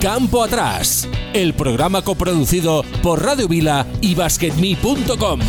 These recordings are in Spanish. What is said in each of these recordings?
Campo Atrás, el programa coproducido por Radio Vila y BasketMe.com.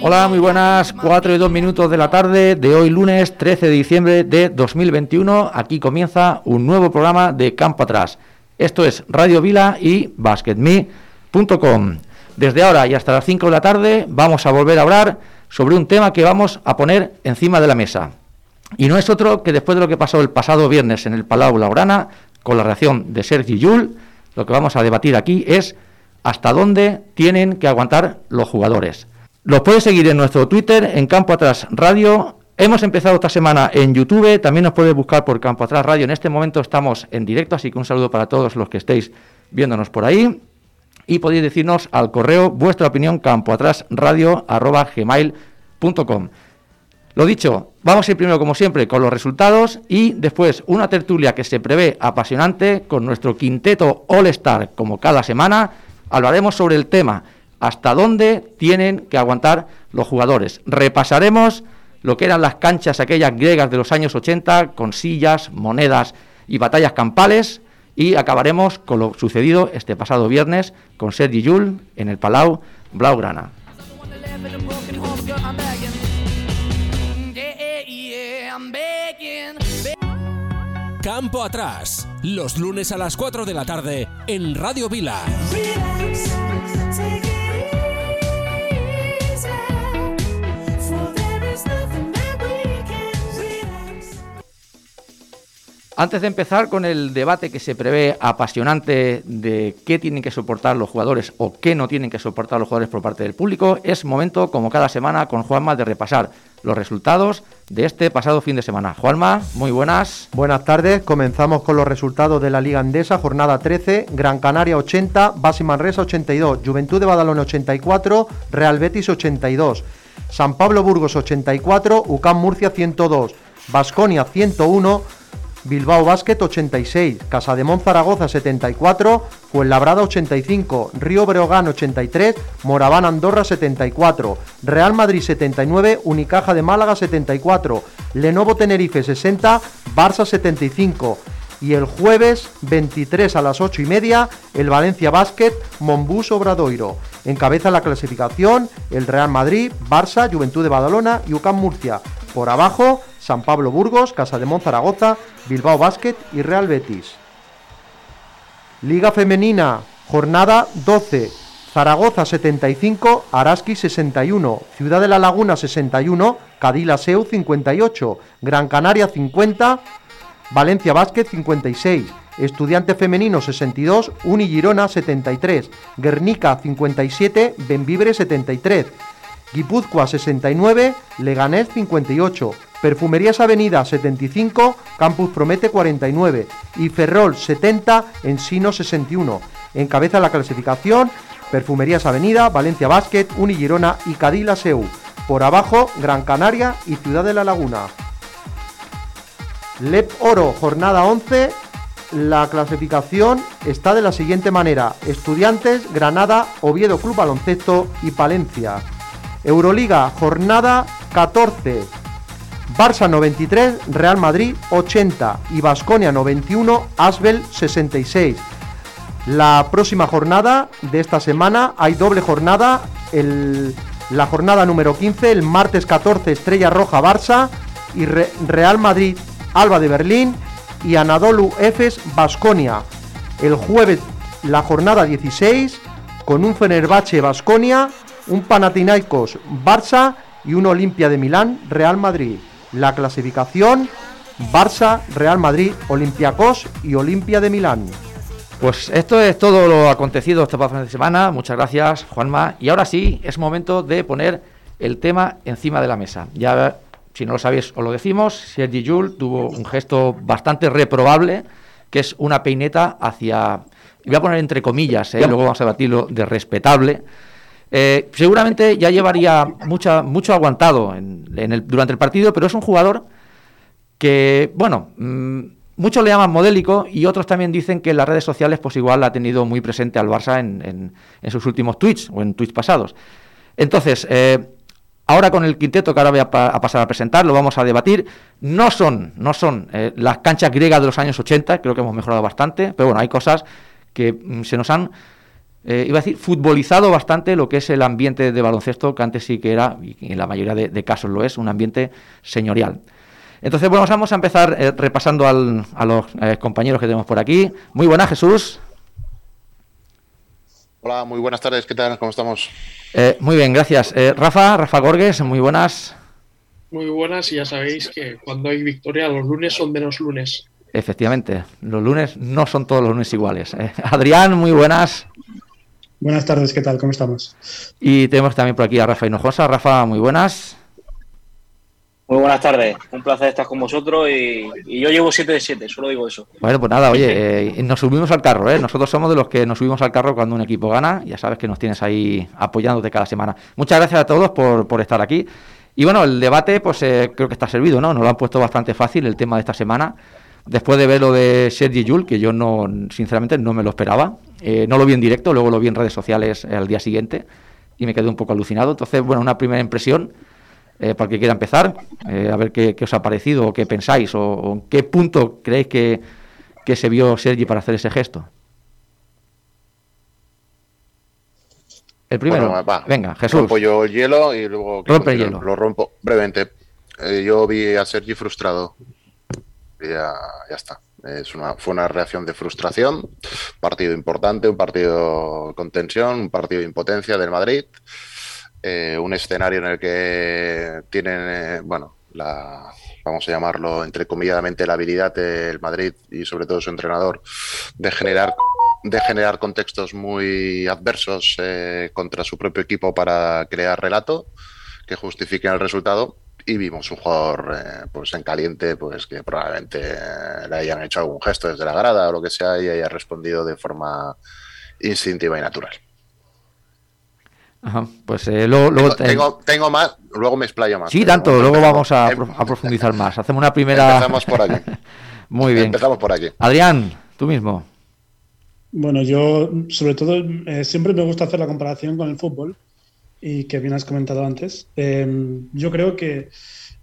Hola, muy buenas, 4 y 2 minutos de la tarde de hoy lunes 13 de diciembre de 2021. Aquí comienza un nuevo programa de Campo Atrás. Esto es Radio Vila y basketme.com. Desde ahora y hasta las 5 de la tarde vamos a volver a hablar sobre un tema que vamos a poner encima de la mesa. Y no es otro que después de lo que pasó el pasado viernes en el Palau Laurana, con la reacción de Sergi Yul, lo que vamos a debatir aquí es hasta dónde tienen que aguantar los jugadores. Los puedes seguir en nuestro Twitter, en Campo Atrás Radio. Hemos empezado esta semana en YouTube, también nos puedes buscar por Campo Atrás Radio. En este momento estamos en directo, así que un saludo para todos los que estéis viéndonos por ahí. Y podéis decirnos al correo vuestra opinión campoatrasradio.gmail.com. Lo dicho, vamos a ir primero, como siempre, con los resultados y después una tertulia que se prevé apasionante con nuestro quinteto All-Star, como cada semana. Hablaremos sobre el tema, hasta dónde tienen que aguantar los jugadores. Repasaremos lo que eran las canchas aquellas griegas de los años 80, con sillas, monedas y batallas campales. Y acabaremos con lo sucedido este pasado viernes con Sergi Yul en el Palau Blaugrana. Campo Atrás, los lunes a las 4 de la tarde en Radio Vila. Antes de empezar con el debate que se prevé apasionante de qué tienen que soportar los jugadores o qué no tienen que soportar los jugadores por parte del público, es momento, como cada semana, con Juanma de repasar los resultados de este pasado fin de semana. Juanma, muy buenas. Buenas tardes, comenzamos con los resultados de la Liga Andesa, jornada 13, Gran Canaria 80, Basi Manresa 82, Juventud de Badalona 84, Real Betis 82, San Pablo Burgos 84, UCAM Murcia 102, Basconia 101, Bilbao Basket 86, Casademón Zaragoza 74, Fuenlabrada 85, Río Breogán 83, Moraván Andorra 74, Real Madrid 79, Unicaja de Málaga 74, Lenovo Tenerife 60, Barça 75. Y el jueves 23 a las 8 y media, el Valencia Basket, Monbus Obradoiro. Encabeza la clasificación el Real Madrid, Barça, Juventud de Badalona y UCAM Murcia. Por abajo, San Pablo Burgos, Casa de Zaragoza, Bilbao Basket y Real Betis. Liga Femenina, jornada 12. Zaragoza 75, Araski 61, Ciudad de la Laguna 61, Cadila Seu 58, Gran Canaria 50, Valencia Basket 56, Estudiante Femenino 62, Uni Girona 73, Guernica 57, Benvibre 73, Guipúzcoa 69, Leganés 58, Perfumerías Avenida 75, Campus Promete 49 y Ferrol 70, Ensino 61. Encabeza la clasificación Perfumerías Avenida, Valencia Basket, Uni Girona y Cadila Seu. Por abajo, Gran Canaria y Ciudad de la Laguna. LEP Oro, jornada 11. La clasificación está de la siguiente manera: Estudiantes, Granada, Oviedo Club Baloncesto y Palencia. Euroliga, jornada 14. Barça 93, Real Madrid 80 y Basconia 91, Asbel 66. La próxima jornada de esta semana hay doble jornada. el- la jornada número 15, el martes 14, Estrella Roja Barça y Re- Real Madrid Alba de Berlín y Anadolu Efes Basconia. El jueves la jornada 16 con un Fenerbahce Basconia, un Panathinaikos Barça y un Olimpia de Milán Real Madrid. La clasificación Barça, Real Madrid, Olympiacos y Olimpia de Milán. Pues esto es todo lo acontecido este pasado fin de semana. Muchas gracias, Juanma. Y ahora sí, es momento de poner el tema encima de la mesa. Ya, si no lo sabéis, os lo decimos. Sergi Yul tuvo un gesto bastante reprobable, que es una peineta hacia voy a poner entre comillas, ¿eh? luego vamos a debatirlo, de respetable, eh, seguramente ya llevaría mucha, mucho aguantado en, el- durante el partido, pero es un jugador que, bueno, mm, muchos le llaman modélico y otros también dicen que en las redes sociales pues igual ha tenido muy presente al Barça en, sus últimos tweets o en tweets pasados. Entonces, eh, ahora con el quinteto que ahora voy a, a pasar a presentar, lo vamos a debatir, no son, no son eh, las canchas griegas de los años 80, creo que hemos mejorado bastante, pero bueno, hay cosas que mm, se nos han, eh, iba a decir, futbolizado bastante lo que es el ambiente de baloncesto, que antes sí que era, y en la mayoría de, de casos lo es, un ambiente señorial. Entonces, bueno, vamos a empezar eh, repasando al- a los eh, compañeros que tenemos por aquí. Muy buenas, Jesús. Hola, muy buenas tardes, ¿qué tal? ¿Cómo estamos? Eh, muy bien, gracias. Eh, Rafa, Rafa Gorges, muy buenas. Muy buenas y ya sabéis que cuando hay victoria los lunes son menos lunes. Efectivamente, los lunes no son todos los lunes iguales. Eh, Adrián, muy buenas. Buenas tardes, ¿qué tal? ¿Cómo estamos? Y tenemos también por aquí a Rafa Hinojosa. Rafa, muy buenas. Muy buenas tardes, un placer estar con vosotros y, y yo llevo 7 de 7, solo digo eso. Bueno, pues nada, oye, eh, nos subimos al carro, ¿eh? Nosotros somos de los que nos subimos al carro cuando un equipo gana. Ya sabes que nos tienes ahí apoyándote cada semana. Muchas gracias a todos por, por estar aquí. Y bueno, el debate, pues eh, creo que está servido, ¿no? Nos lo han puesto bastante fácil el tema de esta semana. Después de ver lo de Sergi Yul, que yo no, sinceramente, no me lo esperaba. Eh, no lo vi en directo, luego lo vi en redes sociales al día siguiente y me quedé un poco alucinado. Entonces, bueno, una primera impresión eh, para el que quiera empezar, eh, a ver qué, qué os ha parecido o qué pensáis o, o en qué punto creéis que, que se vio Sergi para hacer ese gesto. El primero, Bueno, va. venga, Jesús. Rompo yo el hielo y luego... Rompe el hielo. Lo rompo brevemente. Eh, yo vi a Sergi frustrado. Ya, ya está. Es una, fue una reacción de frustración. Partido importante, un partido con tensión, un partido de impotencia del Madrid. Eh, un escenario en el que tienen, eh, bueno, la, vamos a llamarlo entrecomilladamente, la habilidad del Madrid y sobre todo su entrenador de generar de generar contextos muy adversos eh, contra su propio equipo para crear relato que justifiquen el resultado y vimos un jugador eh, pues en caliente pues que probablemente le hayan hecho algún gesto desde la grada o lo que sea y haya respondido de forma instintiva y natural. Ajá, pues eh, luego, luego Tengo, tengo, tengo más, luego me explayo más. Sí, tanto, luego vamos a profundizar más. Hacemos una primera. Empezamos por aquí. Muy bien. Empezamos por aquí. Adrián, tú mismo. Bueno, yo sobre todo eh, siempre me gusta hacer la comparación con el fútbol y que bien has comentado antes. Eh, yo creo que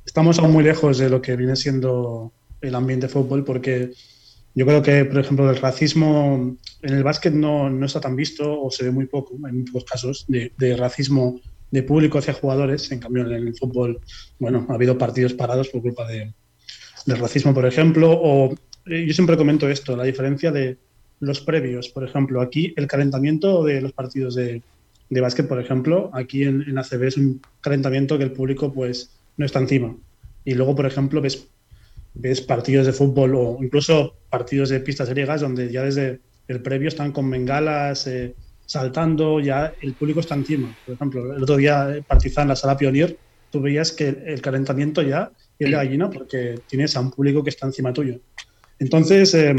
estamos aún muy lejos de lo que viene siendo el ambiente de fútbol porque yo creo que, por ejemplo, el racismo en el básquet no, no está tan visto o se ve muy poco, hay muy pocos casos de, de racismo de público hacia jugadores. En cambio, en el fútbol, bueno, ha habido partidos parados por culpa de, del racismo, por ejemplo, o eh, yo siempre comento esto, la diferencia de los previos, por ejemplo, aquí el calentamiento de los partidos de, de básquet, por ejemplo, aquí en, en ACB es un calentamiento que el público pues no está encima. Y luego, por ejemplo, ves, ves partidos de fútbol o incluso partidos de pistas griegas donde ya desde el previo están con bengalas, eh, saltando, ya el público está encima. Por ejemplo, el otro día eh, Partizan, la sala Pionier, tú veías que el, calentamiento ya es de gallina porque tienes a un público que está encima tuyo. Entonces, eh,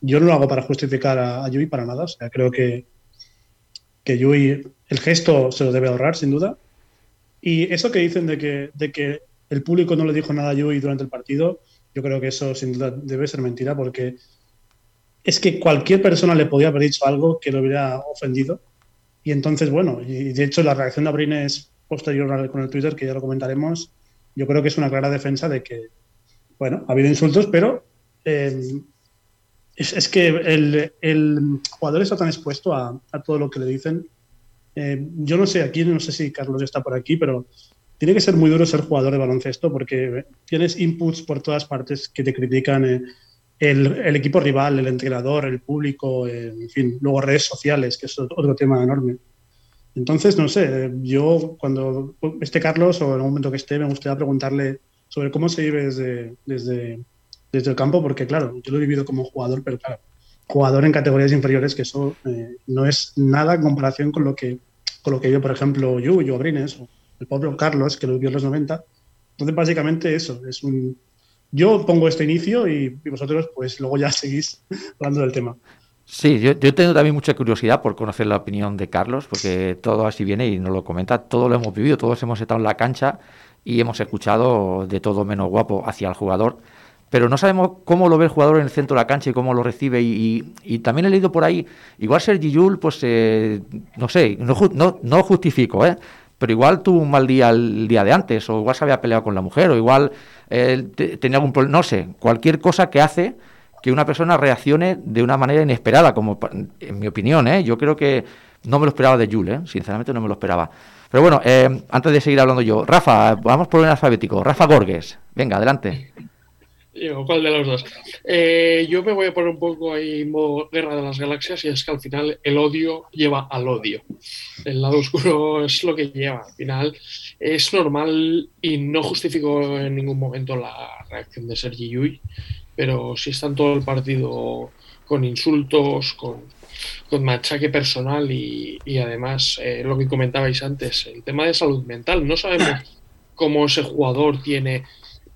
yo no lo hago para justificar a, a Yui para nada. O sea, creo que, que Yui, el gesto se lo debe ahorrar, sin duda. Y eso que dicen de que, el público no le dijo nada a Yui durante el partido, yo creo que eso sin duda debe ser mentira porque es que cualquier persona le podía haber dicho algo que lo hubiera ofendido. Y entonces, bueno, y de hecho la reacción de Abrines posterior con el Twitter, que ya lo comentaremos, yo creo que es una clara defensa de que, bueno, ha habido insultos, pero eh, es, que el, el jugador está tan expuesto a todo lo que le dicen. Eh, yo no sé, aquí no sé si Carlos está por aquí, pero tiene que ser muy duro ser jugador de baloncesto porque tienes inputs por todas partes que te critican. eh, el, el equipo rival, el entrenador, el público, eh, en fin, luego redes sociales, que es otro tema enorme. Entonces, no sé, yo cuando esté Carlos o en algún momento que esté, me gustaría preguntarle sobre cómo se vive desde, desde, desde el campo, porque claro, yo lo he vivido como jugador, pero claro, jugador en categorías inferiores, que eso eh, no es nada en comparación con lo que, con lo que yo, por ejemplo, yo, yo Abrines, o el propio Carlos, que lo vivió en los 90. Entonces, básicamente eso, es un... Yo pongo este inicio y, y vosotros pues luego ya seguís hablando del tema. Sí, yo, yo tengo también mucha curiosidad por conocer la opinión de Carlos, porque todo así viene y nos lo comenta, todo lo hemos vivido, todos hemos estado en la cancha y hemos escuchado de todo menos guapo hacia el jugador, pero no sabemos cómo lo ve el jugador en el centro de la cancha y cómo lo recibe y, también he leído por ahí, igual Sergi Yul, pues eh, no sé, no, no, justifico, ¿eh? pero igual tuvo un mal día el día de antes, o igual se había peleado con la mujer, o igual eh, te- tenía algún problema, no sé, cualquier cosa que hace que una persona reaccione de una manera inesperada, como en mi opinión, ¿eh? yo creo que no me lo esperaba de Jules, ¿eh? sinceramente no me lo esperaba. Pero bueno, eh, antes de seguir hablando yo, Rafa, vamos por el alfabético, Rafa Gorges, venga, adelante. Digo, ¿cuál de los dos? Eh, yo me voy a poner un poco ahí en modo guerra de las galaxias y es que al final el odio lleva al odio. El lado oscuro es lo que lleva. Al final es normal y no justifico en ningún momento la reacción de Sergi Llull, pero si está en todo el partido con insultos, con, con machaque personal y, y además eh, lo que comentabais antes, el tema de salud mental. No sabemos cómo ese jugador tiene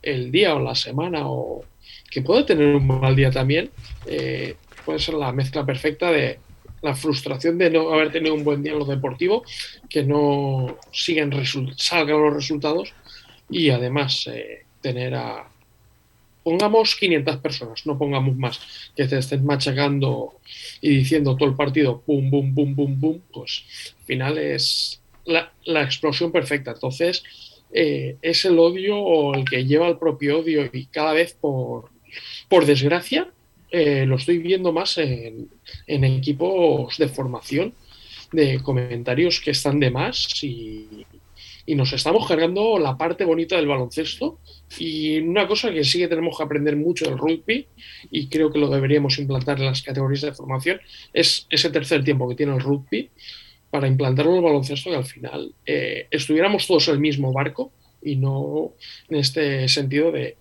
el día o la semana o que puede tener un mal día también, eh, puede ser la mezcla perfecta de la frustración de no haber tenido un buen día en lo deportivo, que no siguen salgan los resultados y además eh, tener a pongamos 500 personas, no pongamos más, que te estén machacando y diciendo todo el partido pum, pum, pum, pum, pum, pues al final es la, la explosión perfecta. Entonces, eh, es el odio el que lleva el propio odio. Y cada vez por, por desgracia eh, lo estoy viendo más en, en equipos de formación de comentarios que están de más y, y nos estamos cargando la parte bonita del baloncesto. Y una cosa que sí que tenemos que aprender mucho del rugby y creo que lo deberíamos implantar en las categorías de formación es ese tercer tiempo que tiene el rugby para implantarlo en el baloncesto que al final eh, estuviéramos todos en el mismo barco y no en este sentido de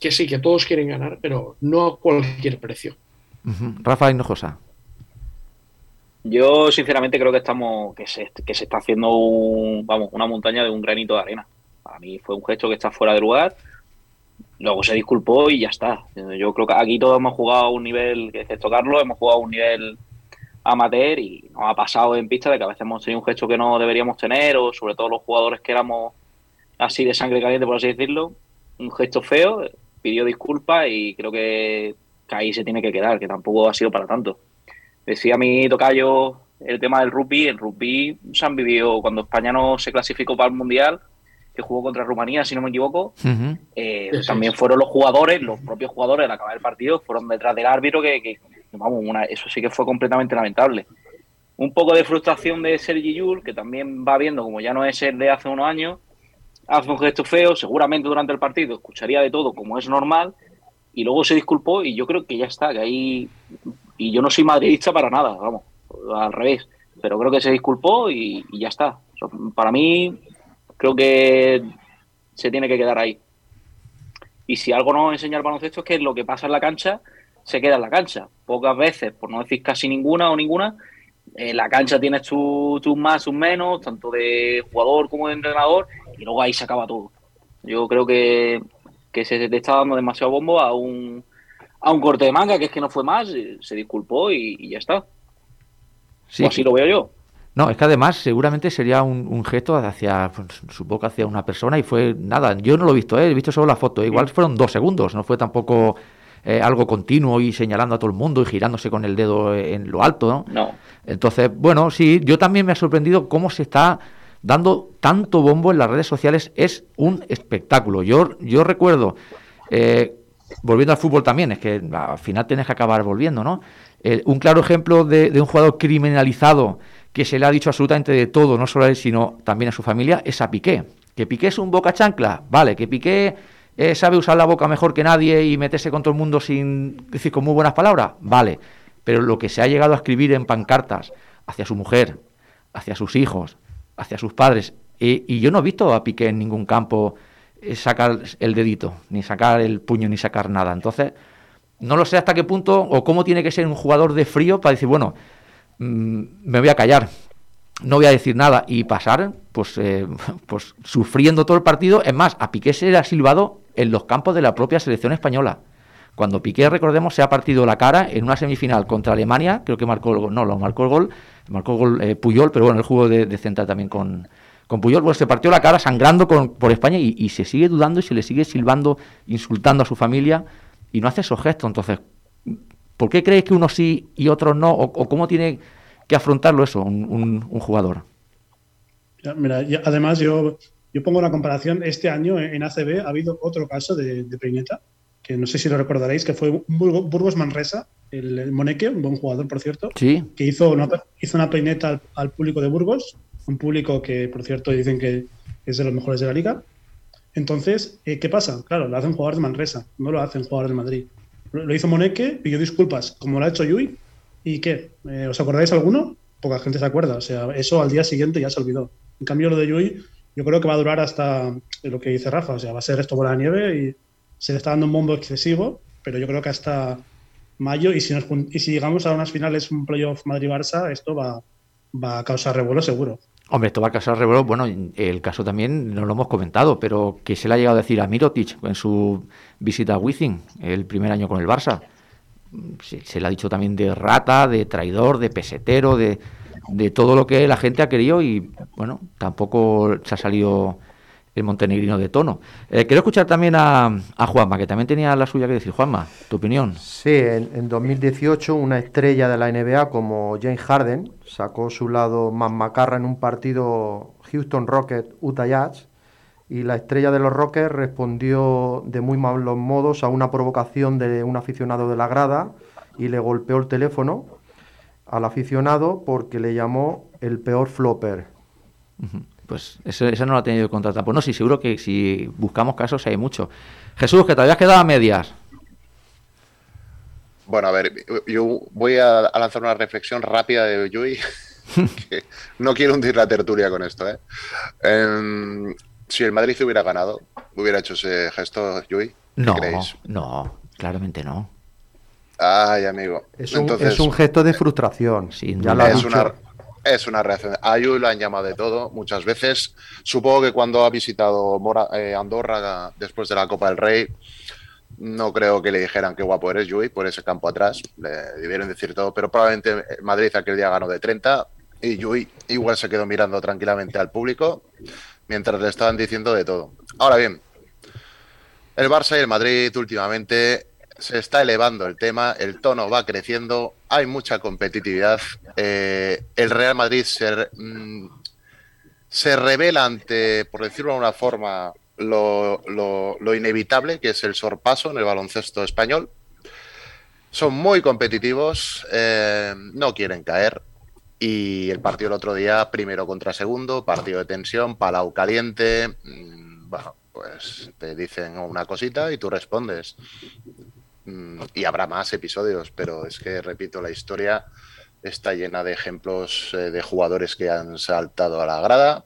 que sí, que todos quieren ganar, pero no a cualquier precio. Ujú. Rafa Hinojosa. Yo sinceramente creo que estamos que se, que se está haciendo un, vamos, una montaña de un granito de arena. Para mí fue un gesto que está fuera de lugar. Luego se disculpó y ya está. Yo creo que aquí todos hemos jugado a un nivel, que excepto Carlos, hemos jugado a un nivel amateur y nos ha pasado en pista de que a veces hemos tenido un gesto que no deberíamos tener o sobre todo los jugadores que éramos así de sangre caliente, por así decirlo, un gesto feo, pidió disculpas y creo que, que ahí se tiene que quedar, que tampoco ha sido para tanto. Decía mi tocayo el tema del rugby. El rugby se han vivido cuando España no se clasificó para el Mundial, que jugó contra Rumanía, si no me equivoco. Eh, también fueron los jugadores, los propios jugadores al acabar el partido, fueron detrás del árbitro, que, que- vamos, una- eso sí que fue completamente lamentable. Un poco de frustración de Sergi Yul, que también va viendo, como ya no es el de hace unos años, hace un gesto feo, seguramente durante el partido escucharía de todo como es normal, y luego se disculpó y yo creo que ya está, que ahí... Y yo no soy madridista para nada, vamos, al revés, pero creo que se disculpó y, ya está. Para mí, creo que se tiene que quedar ahí. Y si algo nos enseña el baloncesto es que lo que pasa en la cancha se queda en la cancha. Pocas veces, por no decir casi ninguna o ninguna, en la cancha tienes tus tus más, tus menos, tanto de jugador como de entrenador, y luego ahí se acaba todo. Yo creo que, que se le está dando demasiado bombo a un, a un corte de manga, que es que no fue más, eh, se disculpó y, y ya está. Sí, o así lo veo yo. No, es que además seguramente sería un, un gesto hacia, pues, supongo que hacia una persona y fue nada, yo no lo he visto, ¿eh? he visto solo la foto, igual fueron dos segundos, no fue tampoco eh, algo continuo y señalando a todo el mundo y girándose con el dedo en lo alto, ¿no? No. Entonces, bueno, sí, yo también me ha sorprendido cómo se está dando tanto bombo en las redes sociales, es un espectáculo. Yo, yo recuerdo, eh, volviendo al fútbol también, es que al final tienes que acabar volviendo, ¿no? Eh, un claro ejemplo de, de un jugador criminalizado que se le ha dicho absolutamente de todo, no solo a él, sino también a su familia, es a Piqué. Que Piqué es un boca chancla, vale, que Piqué eh, sabe usar la boca mejor que nadie y meterse con todo el mundo sin decir con muy buenas palabras, vale. Pero lo que se ha llegado a escribir en pancartas hacia su mujer, hacia sus hijos, hacia sus padres, y, y yo no he visto a Piqué en ningún campo eh, sacar el dedito, ni sacar el puño, ni sacar nada. Entonces, no lo sé hasta qué punto o cómo tiene que ser un jugador de frío para decir, bueno, mm, me voy a callar, no voy a decir nada y pasar, pues, eh, pues sufriendo todo el partido. Es más, a Piqué se le ha silbado en los campos de la propia selección española. Cuando Piqué, recordemos, se ha partido la cara en una semifinal contra Alemania, creo que marcó el gol, no, lo marcó el gol, marcó el gol eh, Puyol, pero bueno, el juego de, central también con, con Puyol, pues se partió la cara sangrando por España y, se sigue dudando y se le sigue silbando, insultando a su familia y no hace esos gestos. Entonces, ¿por qué crees que unos sí y otros no? ¿O, o cómo tiene que afrontarlo eso un, un- un jugador? Mira, además yo, yo pongo una comparación. Este año en ACB ha habido otro caso de, de peineta, que no sé si lo recordaréis, que fue Burgos Manresa, el, el Moneque, un buen jugador, por cierto, Sí, que hizo una, hizo una peineta al, al público de Burgos, un público que, por cierto, dicen que es de los mejores de la liga. Entonces, eh, ¿qué pasa? Claro, lo hacen jugadores de Manresa, no lo hacen jugadores de Madrid. Lo, lo hizo Moneque, pidió disculpas, como lo ha hecho Yui, ¿y qué? Eh, ¿Os acordáis alguno? Poca gente se acuerda, o sea, eso al día siguiente ya se olvidó. En cambio, lo de Yui, yo creo que va a durar hasta lo que dice Rafa, o sea, va a ser esto bola de nieve y se le está dando un bombo excesivo, pero yo creo que hasta mayo y si, nos y si llegamos a unas finales, un playoff Madrid-Barça, esto va, va a causar revuelo seguro. Hombre, esto va a causar revuelo. Bueno, el caso también no lo hemos comentado, pero que se le ha llegado a decir a Mirotic en su visita a Wizzing, el primer año con el Barça. Se, le ha dicho también de rata, de traidor, de pesetero, de, de todo lo que la gente ha querido y, bueno, tampoco se ha salido el montenegrino de tono. Eh, quiero escuchar también a, a Juanma, que también tenía la suya que decir. Juanma, tu opinión. Sí, en, en 2018 una estrella de la NBA como James Harden sacó su lado más macarra en un partido Houston Rockets Utah Jazz y la estrella de los Rockets respondió de muy malos modos a una provocación de un aficionado de la grada y le golpeó el teléfono al aficionado porque le llamó el peor flopper. Pues eso, eso no lo ha tenido que contratar. Pues no, sí, seguro que si buscamos casos hay mucho. Jesús, que te habías quedado a medias. Bueno, a ver, yo voy a, a lanzar una reflexión rápida de Yui. que no quiero hundir la tertulia con esto, ¿eh? Em, si el Madrid hubiera ganado, hubiera hecho ese gesto, Yui. ¿Qué No, creéis? no, claramente no. Ay, amigo. Es un, Entonces, es un gesto de frustración. Sin ya lo es dicho. una, es una reacción. A Yui lo han llamado de todo muchas veces. Supongo que cuando ha visitado Mora- eh, Andorra después de la Copa del Rey, no creo que le dijeran qué guapo eres, Yui, por ese campo atrás. Le debieron decir todo, pero probablemente Madrid aquel día ganó de 30 y Yui igual se quedó mirando tranquilamente al público mientras le estaban diciendo de todo. Ahora bien, el Barça y el Madrid últimamente se está elevando el tema, el tono va creciendo, hay mucha competitividad. eh, el Real Madrid mm, se revela ante, por decirlo de una forma, lo inevitable, que es el sorpaso en el baloncesto español. Son muy competitivos, eh, no quieren caer. Y el partido el otro día, primero contra segundo, partido de tensión, palau caliente. mm, Bueno, pues te dicen una cosita y tú respondes. Mm, Y habrá más episodios, pero es que, repito, la historia está llena de ejemplos eh, de jugadores que han saltado a la grada,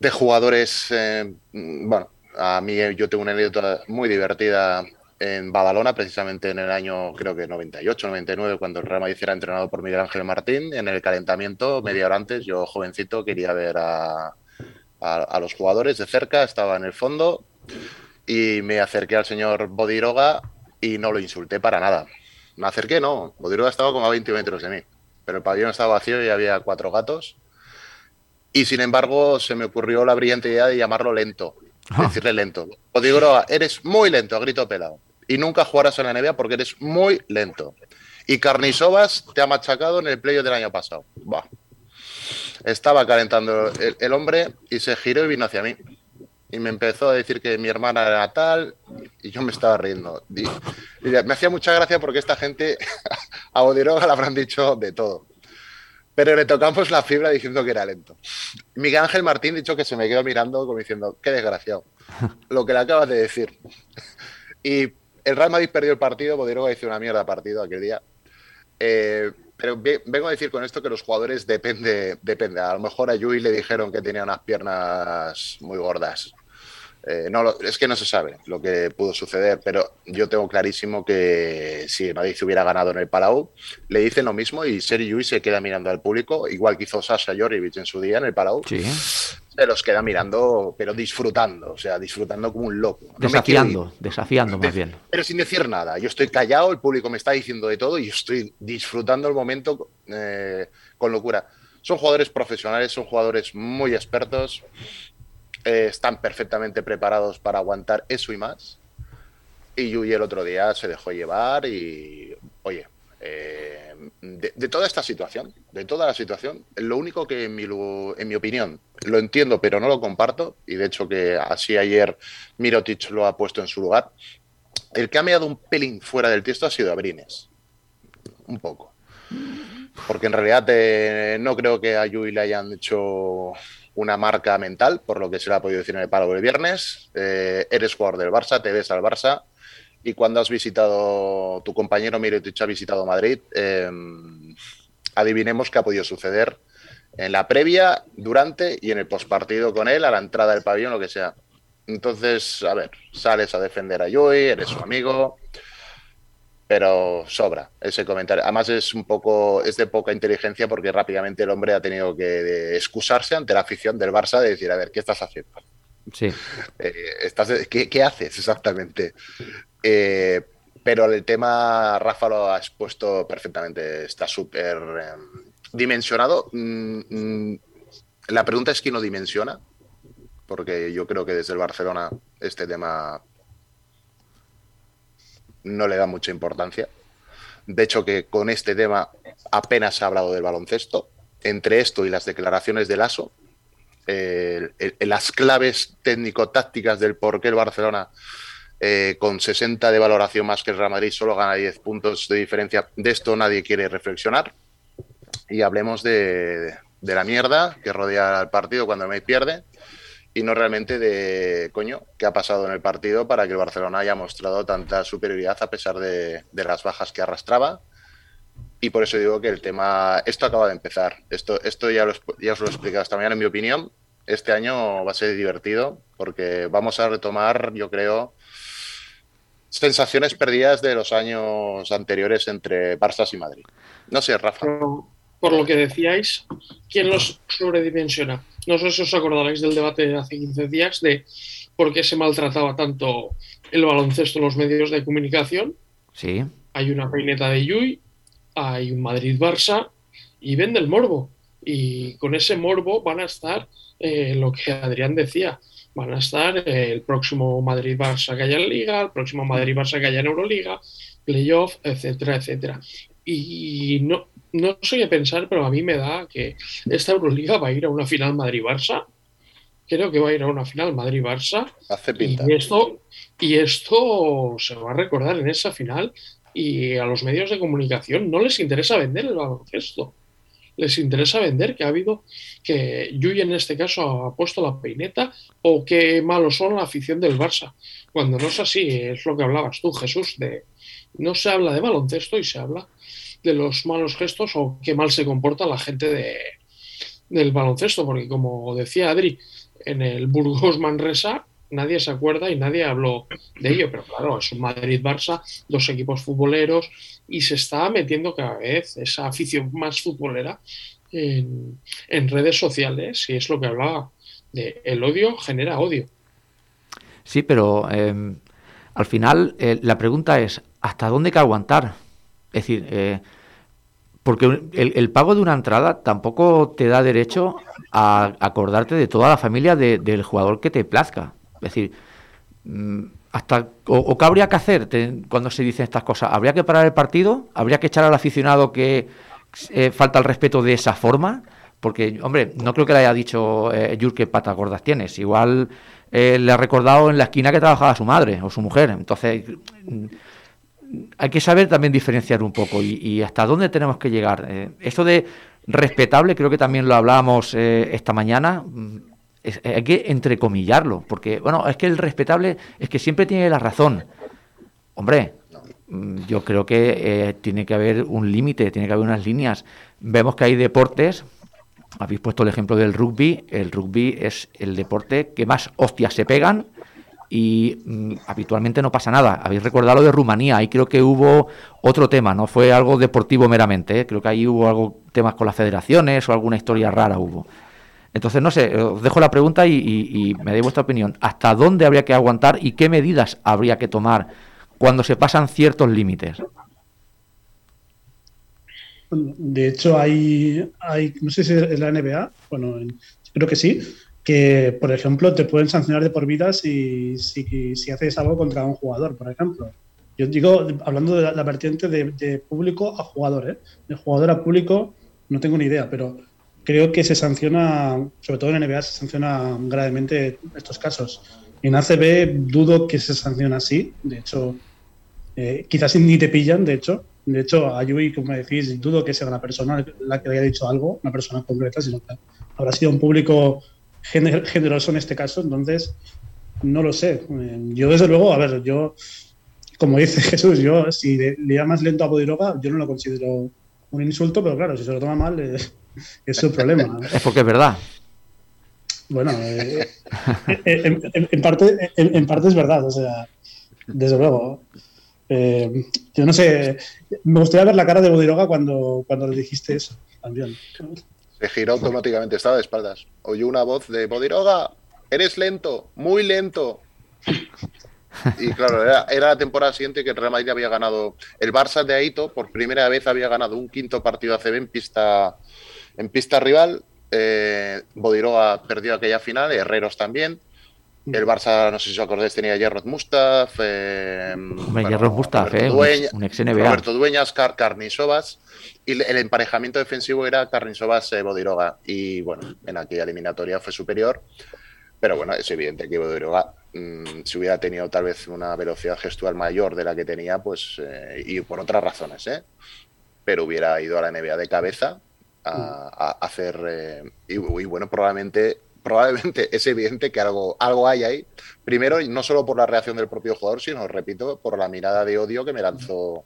de jugadores, eh, mm, bueno, a mí yo tengo una anécdota muy divertida en Badalona, precisamente en el año, creo que 98, 99, cuando el Real Madrid era entrenado por Miguel Ángel Martín, en el calentamiento, media hora antes, yo jovencito quería ver a, a, a los jugadores de cerca, estaba en el fondo y me acerqué al señor Bodiroga y no lo insulté para nada. Me acerqué, no, Bodiroga estaba como a 20 metros de mí, pero el pabellón estaba vacío y había cuatro gatos. Y sin embargo, se me ocurrió la brillante idea de llamarlo lento, de decirle lento. Bodiroga, eres muy lento, a grito pelado. Y nunca jugarás en la NBA porque eres muy lento. Y Carnisovas te ha machacado en el playoff del año pasado. Buah. Estaba calentando el, el hombre y se giró y vino hacia mí. Y me empezó a decir que mi hermana era tal y yo me estaba riendo. Y, y me hacía mucha gracia porque esta gente a Bodiroga le habrán dicho de todo. Pero le tocamos la fibra diciendo que era lento. Miguel Ángel Martín dicho que se me quedó mirando como diciendo, qué desgraciado. Lo que le acabas de decir. Y el Real Madrid perdió el partido, Bodiroga hizo una mierda partido aquel día. Eh, pero ve- vengo a decir con esto que los jugadores depende, depende. A lo mejor a Yui le dijeron que tenía unas piernas muy gordas. Eh, no, es que no se sabe lo que pudo suceder, pero yo tengo clarísimo que si el Madrid hubiera ganado en el Palau, le dicen lo mismo y Sergi Llull se queda mirando al público, igual que hizo Sasha Jorjevic en su día en el Palau. Sí. Se los queda mirando, pero disfrutando, o sea, disfrutando como un loco. No Desafiando, desafiando más bien. pero sin decir nada. Yo estoy callado, el público me está diciendo de todo y yo estoy disfrutando el momento eh, con locura. Son jugadores profesionales, son jugadores muy expertos, eh, están perfectamente preparados para aguantar eso y más. Y Yui el otro día se dejó llevar y, oye, eh, de, de toda esta situación, de toda la situación, lo único que en mi, en mi opinión lo entiendo, pero no lo comparto, y de hecho que así ayer Mirotic lo ha puesto en su lugar, el que ha meado un pelín fuera del texto ha sido Abrines. Un poco. Porque en realidad eh, no creo que a Yui le hayan hecho una marca mental, por lo que se le ha podido decir en el palo del viernes. Eh, eres jugador del Barça, te ves al Barça. Y cuando has visitado, tu compañero Mirotic ha visitado Madrid, eh, adivinemos qué ha podido suceder en la previa, durante y en el postpartido con él, a la entrada del pabellón, lo que sea. Entonces, a ver, sales a defender a Yui, eres su amigo, pero sobra ese comentario. Además es un poco, es de poca inteligencia porque rápidamente el hombre ha tenido que excusarse ante la afición del Barça de decir, a ver, ¿qué estás haciendo? Sí. Eh, estás, ¿qué, qué haces exactamente? Eh, pero el tema Rafa lo ha expuesto perfectamente, está súper eh, dimensionado. Mm, mm, la pregunta es quién lo dimensiona, porque yo creo que desde el Barcelona este tema no le da mucha importancia. De hecho, que con este tema apenas se ha hablado del baloncesto. Entre esto y las declaraciones de Lasso, eh, el- el- las claves técnico-tácticas del por qué el Barcelona, eh, con 60 de valoración más que el Real Madrid, solo gana 10 puntos de diferencia, de esto nadie quiere reflexionar. Y hablemos de, de la mierda que rodea al partido cuando el Madrid pierde y no realmente de, coño, qué ha pasado en el partido para que el Barcelona haya mostrado tanta superioridad a pesar de, las bajas que arrastraba. Y por eso digo que el tema, esto acaba de empezar. Esto, esto ya, lo, os lo he explicado esta mañana, en mi opinión. Este año va a ser divertido porque vamos a retomar, yo creo, sensaciones perdidas de los años anteriores entre Barça y Madrid. No sé, Rafa. Por lo que decíais, ¿quién los sobredimensiona? No sé si os acordaréis del debate de hace 15 días de por qué se maltrataba tanto el baloncesto en los medios de comunicación. Sí. Hay una peineta de Yui, hay un Madrid-Barça y vende el morbo. Y con ese morbo van a estar eh, lo que Adrián decía. Van a estar eh, el próximo Madrid-Barça que haya en Liga, el próximo Madrid-Barça que haya en Euroliga, playoff, etcétera, etcétera. Y no, no sé qué pensar, pero a mí me da que esta Euroliga va a ir a una final Madrid-Barça. Creo que va a ir a una final Madrid-Barça. Hace Y pinta. esto, y esto se va a recordar en esa final y a los medios de comunicación no les interesa vender el baloncesto. Les interesa vender que ha habido, que Yuy en este caso ha puesto la peineta o que malos son la afición del Barça. Cuando no es así, es lo que hablabas tú, Jesús, de no se habla de baloncesto y se habla de los malos gestos o qué mal se comporta la gente de, del baloncesto, porque como decía Adri, en el Burgos Manresa nadie se acuerda y nadie habló de ello, pero claro, es un Madrid-Barça, dos equipos futboleros y se está metiendo cada vez esa afición más futbolera en, redes sociales y es lo que hablaba de el odio genera odio. Sí, pero eh, al final eh, la pregunta es, ¿hasta dónde hay que aguantar? Es decir, eh, porque el, el pago de una entrada tampoco te da derecho a acordarte de toda la familia de- del jugador que te plazca. Es decir, mm, hasta o, qué habría que hacer cuando se dicen estas cosas. ¿Habría que parar el partido? ¿Habría que echar al aficionado que eh, falta el respeto de esa forma? Porque, hombre, no creo que le haya dicho eh, Yur qué patas gordas tienes. Igual eh, le ha recordado en la esquina que trabajaba su madre o su mujer. Entonces, mm, hay que saber también diferenciar un poco y, hasta dónde tenemos que llegar. Eh, esto de respetable, creo que también lo hablábamos eh, esta mañana, mm, es- hay que entrecomillarlo, porque, bueno, es que el respetable es que siempre tiene la razón. Hombre, mm, yo creo que eh, tiene que haber un límite, tiene que haber unas líneas. Vemos que hay deportes, habéis puesto el ejemplo del rugby, el rugby es el deporte que más hostias se pegan y mm, habitualmente no pasa nada. Habéis recordado lo de Rumanía, ahí creo que hubo otro tema, no fue algo deportivo meramente, ¿eh? creo que ahí hubo algo temas con las federaciones o alguna historia rara hubo. Entonces, no sé, os dejo la pregunta y, me dais vuestra opinión. ¿Hasta dónde habría que aguantar y qué medidas habría que tomar cuando se pasan ciertos límites? De hecho, hay, hay, no sé si es la NBA, bueno, en- creo que sí, que, por ejemplo, te pueden sancionar de por vida si, si, si haces algo contra un jugador, por ejemplo. Yo digo, hablando de la, la vertiente de, de público a jugador, ¿eh? De jugador a público, no tengo ni idea, pero creo que se sanciona, sobre todo en NBA, se sanciona gravemente estos casos. En ACB dudo que se sancione así, de hecho, eh, quizás ni te pillan, de hecho. De hecho, a Yui, como decís, dudo que sea una persona la que le haya dicho algo, una persona concreta, sino que habrá sido un público gener- generoso en este caso. Entonces, no lo sé. Eh, Yo, desde luego, a ver, yo, como dice Jesús, yo, si le, le llamas lento a Bodiroga, yo no lo considero un insulto, pero claro, si se lo toma mal, eh, es su problema. Es porque es verdad. Bueno, eh, en, en- en parte, en, en parte es verdad, o sea, desde luego. Eh, yo no sé, me gustaría ver la cara de Bodiroga cuando, cuando le dijiste eso también. Se giró automáticamente, estaba de espaldas. Oyó una voz de Bodiroga, eres lento, muy lento. Y claro, era, la temporada siguiente que el Real Madrid había ganado. El Barça de Aito por primera vez había ganado un quinto partido ACB en pista, en pista rival. Eh, Bodiroga perdió aquella final, Herreros también. El Barça, no sé si os acordáis, tenía Gerrod Mustaf. Eh, Hombre, Gerrod Mustaf, Roberto eh, un Dueña- ex- un ex NBA. Roberto Dueñas, Car Carnisovas. Y el- emparejamiento defensivo era Carnisovas eh. Y bueno, en aquella eliminatoria fue superior. Pero bueno, es evidente que Bodiroga, mm, si hubiera tenido tal vez una velocidad gestual mayor de la que tenía, pues, eh, y por otras razones, ¿eh? pero hubiera ido a la NBA de cabeza a, a hacer. y, y bueno, probablemente, probablemente es evidente que algo, algo hay ahí. Primero, y no solo por la reacción del propio jugador, sino, repito, por la mirada de odio que me lanzó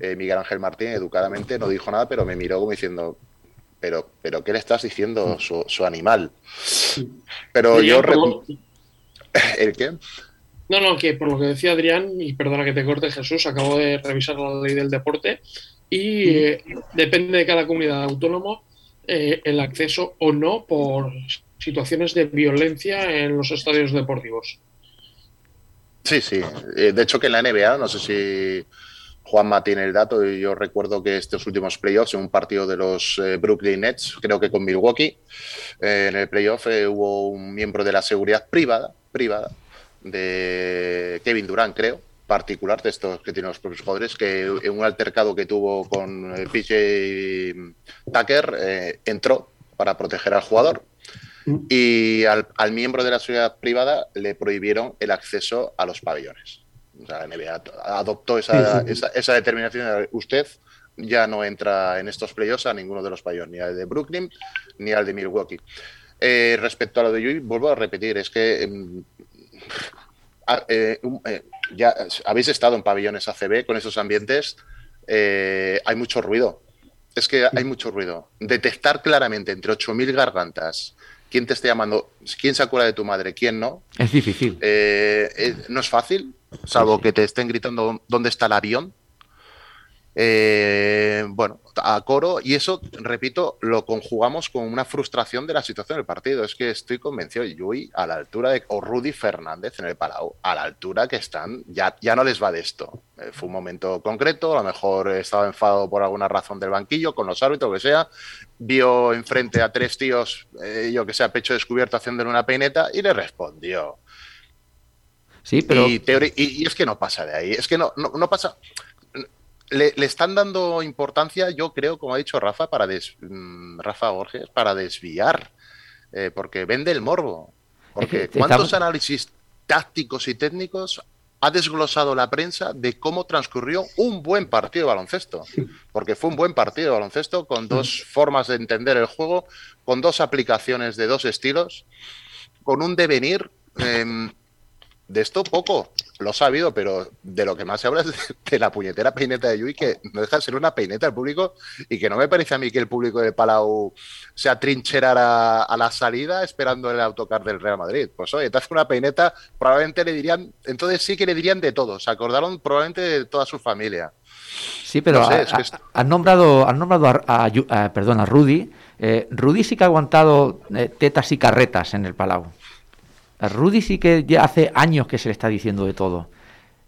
eh, Miguel Ángel Martín educadamente. No dijo nada, pero me miró como diciendo. Pero, pero ¿qué le estás diciendo, su, su animal? Pero Adrián, yo. lo- ¿El qué? No, no, que por lo que decía Adrián, y perdona que te corte Jesús, acabo de revisar la ley del deporte y eh, depende de cada comunidad autónoma eh, el acceso o no por situaciones de violencia en los estadios deportivos. Sí, sí. Eh, De hecho, que en la NBA, no sé si Juanma tiene el dato, yo recuerdo que estos últimos playoffs, en un partido de los eh, Brooklyn Nets, creo que con Milwaukee, eh, en el playoff hubo un miembro de la seguridad privada, privada, de Kevin Durant, creo, particular de estos que tienen los propios jugadores, que en un altercado que tuvo con PJ Tucker entró para proteger al jugador y al, al miembro de la seguridad privada le prohibieron el acceso a los pabellones. O sea, la NBA adoptó esa, Sí, sí. esa- esa determinación. de, Usted ya no entra en estos playoffs a ninguno de los pabellones, ni al de Brooklyn ni al de Milwaukee. Eh, respecto a lo de Yui, vuelvo a repetir, es que em, a- eh, eh, ya habéis estado en pabellones ACB con esos ambientes, hay mucho ruido. Es que hay mucho ruido. Detectar claramente entre 8.000 gargantas quién te está llamando, quién se acuerda de tu madre, quién no, Es difícil. eh, eh, no es fácil, salvo que te estén gritando dónde está el avión. Eh, bueno, a coro, y eso, repito, lo conjugamos con una frustración de la situación del partido. Es que estoy convencido, Yui, a la altura de, o Rudy Fernández en el Palau, a la altura que están, ya, ya no les va de esto. Eh, fue un momento concreto, a lo mejor estaba enfadado por alguna razón del banquillo, con los árbitros, lo que sea. Vio enfrente a tres tíos, eh, yo que sé, a pecho descubierto haciéndole una peineta y le respondió. Sí, pero Y, teori- y- y es que no pasa de ahí. Es que no, no, no pasa. Le, le están dando importancia, yo creo, como ha dicho Rafa, para des- mm, Rafa Borges, para desviar. eh, porque vende el morbo. Porque ¿cuántos estamos- análisis tácticos y técnicos ha desglosado la prensa de cómo transcurrió un buen partido de baloncesto? Porque fue un buen partido de baloncesto con dos formas de entender el juego, con dos aplicaciones de dos estilos, con un devenir. em, de esto poco. Lo he sabido, pero de lo que más se habla es de, de la puñetera peineta de Yui, que no deja de ser una peineta del público y que no me parece a mí que el público de Palau se atrincherara a la salida esperando el autocar del Real Madrid. Pues oye, te hace una peineta, probablemente le dirían, entonces sí que le dirían de todo. Se acordaron probablemente de toda su familia. Sí, pero No sé, ha- es que ha- esto- has nombrado, has nombrado a, a a- perdón, a Rudy. Eh, Rudy sí que ha aguantado eh, tetas y carretas en el Palau. A Rudy sí que ya hace años que se le está diciendo de todo.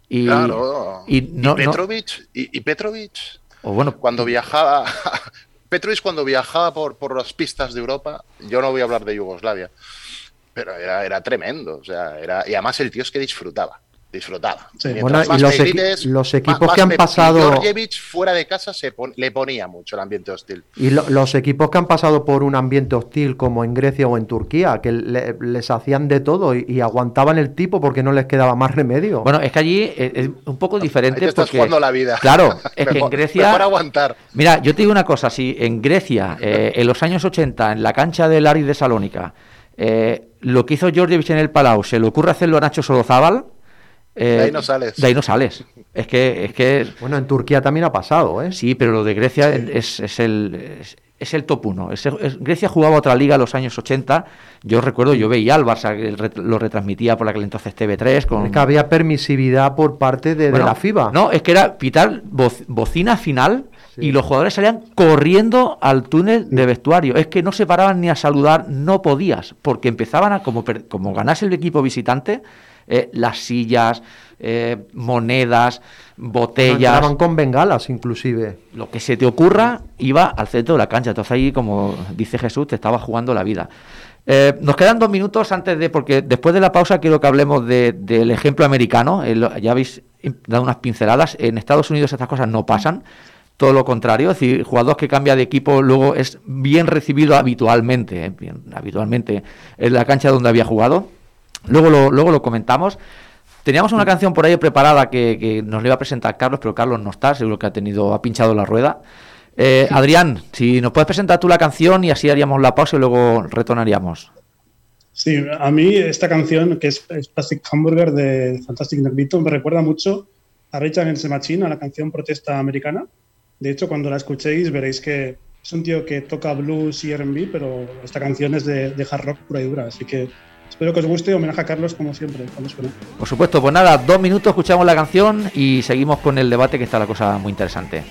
Y, claro. y no- no- Petrovic, y, y Petrovic, o bueno, cuando viajaba, Petrovic cuando viajaba por, por las pistas de Europa, yo no voy a hablar de Yugoslavia, pero era, era tremendo, o sea, era, y además el tío es que disfrutaba, disfrutaba. Sí. Bueno, y los equi- equipos más que han pasado- Georgievich fuera de casa se pon- le ponía mucho el ambiente hostil. Y lo- los equipos que han pasado por un ambiente hostil como en Grecia o en Turquía, que le- les hacían de todo y, y aguantaban el tipo porque no les quedaba más remedio. bueno, es que allí es, es un poco Ahí diferente te estás porque jugando la vida. Claro, es que en Grecia Mejor aguantar. Mira, yo te digo una cosa, si en Grecia, eh, en los años 80, en la cancha del Aris de Salónica, eh, lo que hizo Georgievich en el Palau, se le ocurre hacerlo a Nacho Solozábal, eh, De ahí no sales. De ahí no sales. Es que, es que Bueno, en Turquía también ha pasado, ¿eh? sí, pero lo de Grecia es, es el es, es el top 1. Grecia jugaba otra liga en los años 80. Yo recuerdo, yo veía al Barça, lo retransmitía por aquel entonces TV3 con Es que había permisividad por parte de, la FIBA. No, es que era pitar bocina final Sí. y los jugadores salían corriendo al túnel de vestuario. Es que no se paraban ni a saludar, no podías, porque empezaban a, como, como ganase el equipo visitante, eh, las sillas, eh, monedas, botellas, Entraban con bengalas, inclusive. lo que se te ocurra, iba al centro de la cancha. Entonces ahí, como dice Jesús, te estaba jugando la vida. Eh, nos quedan dos minutos antes de, porque después de la pausa quiero que hablemos de- del ejemplo americano. Eh, lo- ya habéis dado unas pinceladas. En Estados Unidos estas cosas no pasan. Todo lo contrario, es decir, jugador que cambia de equipo luego es bien recibido habitualmente, eh, bien, habitualmente en la cancha donde había jugado. Luego lo, luego lo comentamos. Teníamos una canción por ahí preparada que, que nos le iba a presentar Carlos, pero Carlos no está, seguro que ha tenido, ha pinchado la rueda. Eh, Adrián, si nos puedes presentar tú la canción y así haríamos la pausa y luego retornaríamos. Sí, a mí esta canción, que es, es Plastic Hamburger de Fantastic Negrito, me recuerda mucho a Rage Against the Machine, a la canción protesta americana. De hecho, cuando la escuchéis veréis que es un tío que toca blues y R&B, pero esta canción es de, de hard rock pura y dura. Así que espero que os guste. Homenaje a Carlos, como siempre. Por supuesto, pues nada, dos minutos, escuchamos la canción y seguimos con el debate que está la cosa muy interesante.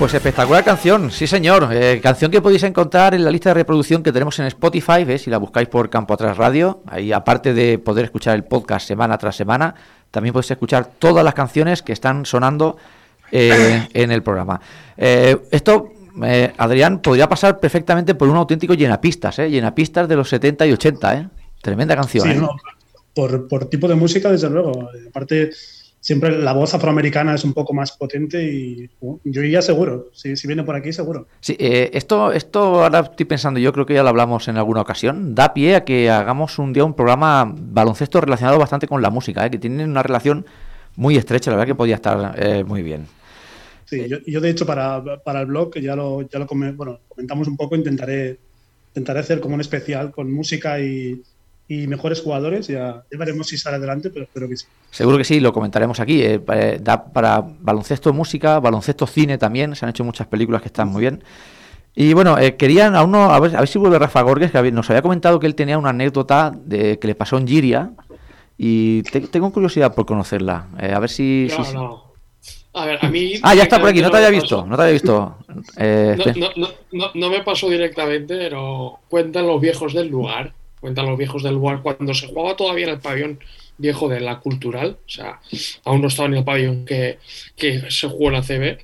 Pues espectacular canción, sí señor. Eh, canción que podéis encontrar en la lista de reproducción que tenemos en Spotify, ¿ves? si la buscáis por Campo Atrás Radio. Ahí aparte de poder escuchar el podcast semana tras semana, también podéis escuchar todas las canciones que están sonando eh, en el programa. Eh, esto, eh, Adrián, podría pasar perfectamente por un auténtico llenapistas, ¿eh? llenapistas de los 70 y 80. ¿eh? Tremenda canción. Sí, ¿eh? no, por, por tipo de música, desde luego. Aparte, siempre la voz afroamericana es un poco más potente y uh, yo iría seguro. Si, si viene por aquí, seguro. Sí, eh, esto, esto ahora estoy pensando, yo creo que ya lo hablamos en alguna ocasión, da pie a que hagamos un día un programa baloncesto relacionado bastante con la música, ¿eh? que tienen una relación muy estrecha, la verdad que podía estar eh, muy bien. Sí, yo, yo, de hecho para, para el blog ya lo, ya lo come- bueno, comentamos un poco, intentaré, intentaré hacer como un especial con música y, y mejores jugadores. Ya, ya veremos si sale adelante, pero espero que sí. Seguro que sí, lo comentaremos aquí. eh, eh, da para baloncesto música, baloncesto cine también, se han hecho muchas películas que están muy bien. Y bueno, eh, querían a uno, a ver, a ver si vuelve Rafa Gorges, que nos había comentado que él tenía una anécdota de que le pasó en Giria y te- tengo curiosidad por conocerla. Eh, a ver si... No, si- no. A ver, a mí. Ah, ya está por aquí, no te había visto, pasó. no te había visto. Eh, No, espe- no, no, no, no me pasó directamente, pero cuentan los viejos del lugar. Cuentan los viejos del lugar cuando se jugaba todavía en el pabellón viejo de la cultural. O sea, aún no estaba en el pabellón que, que se jugó en la CB.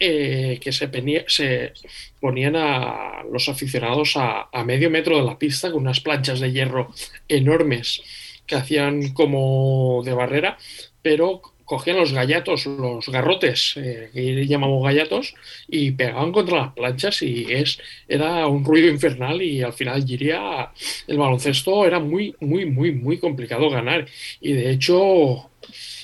eh, que se, ponían a los aficionados a medio metro de la pista con unas planchas de hierro enormes que hacían como de barrera, pero cogían los gallatos, los garrotes, eh, que llamamos gallatos, y pegaban contra las planchas y es, era un ruido infernal y al final diría el baloncesto era muy, muy, muy, muy complicado ganar. Y de hecho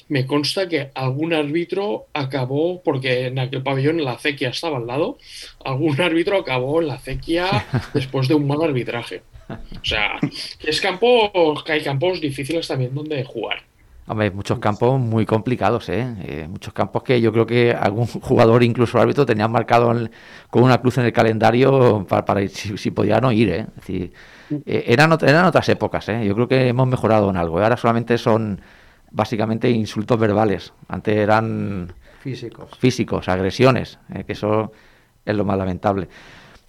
me consta que algún árbitro acabó, porque en aquel pabellón la acequia estaba al lado, algún árbitro acabó en la acequia después de un mal arbitraje. O sea, es campo, que hay campos difíciles también donde jugar. Hombre, muchos campos muy complicados, ¿eh? Eh, Muchos campos que yo creo que algún jugador, incluso árbitro, tenían marcado en- con una cruz en el calendario para, para ir, si, si podía no ir, ¿eh? Es decir, eh, eran, ot- eran otras épocas, ¿eh? Yo creo que hemos mejorado en algo. ¿eh? Ahora solamente son básicamente insultos verbales. Antes eran Físicos. físicos, agresiones, que eso es lo más lamentable.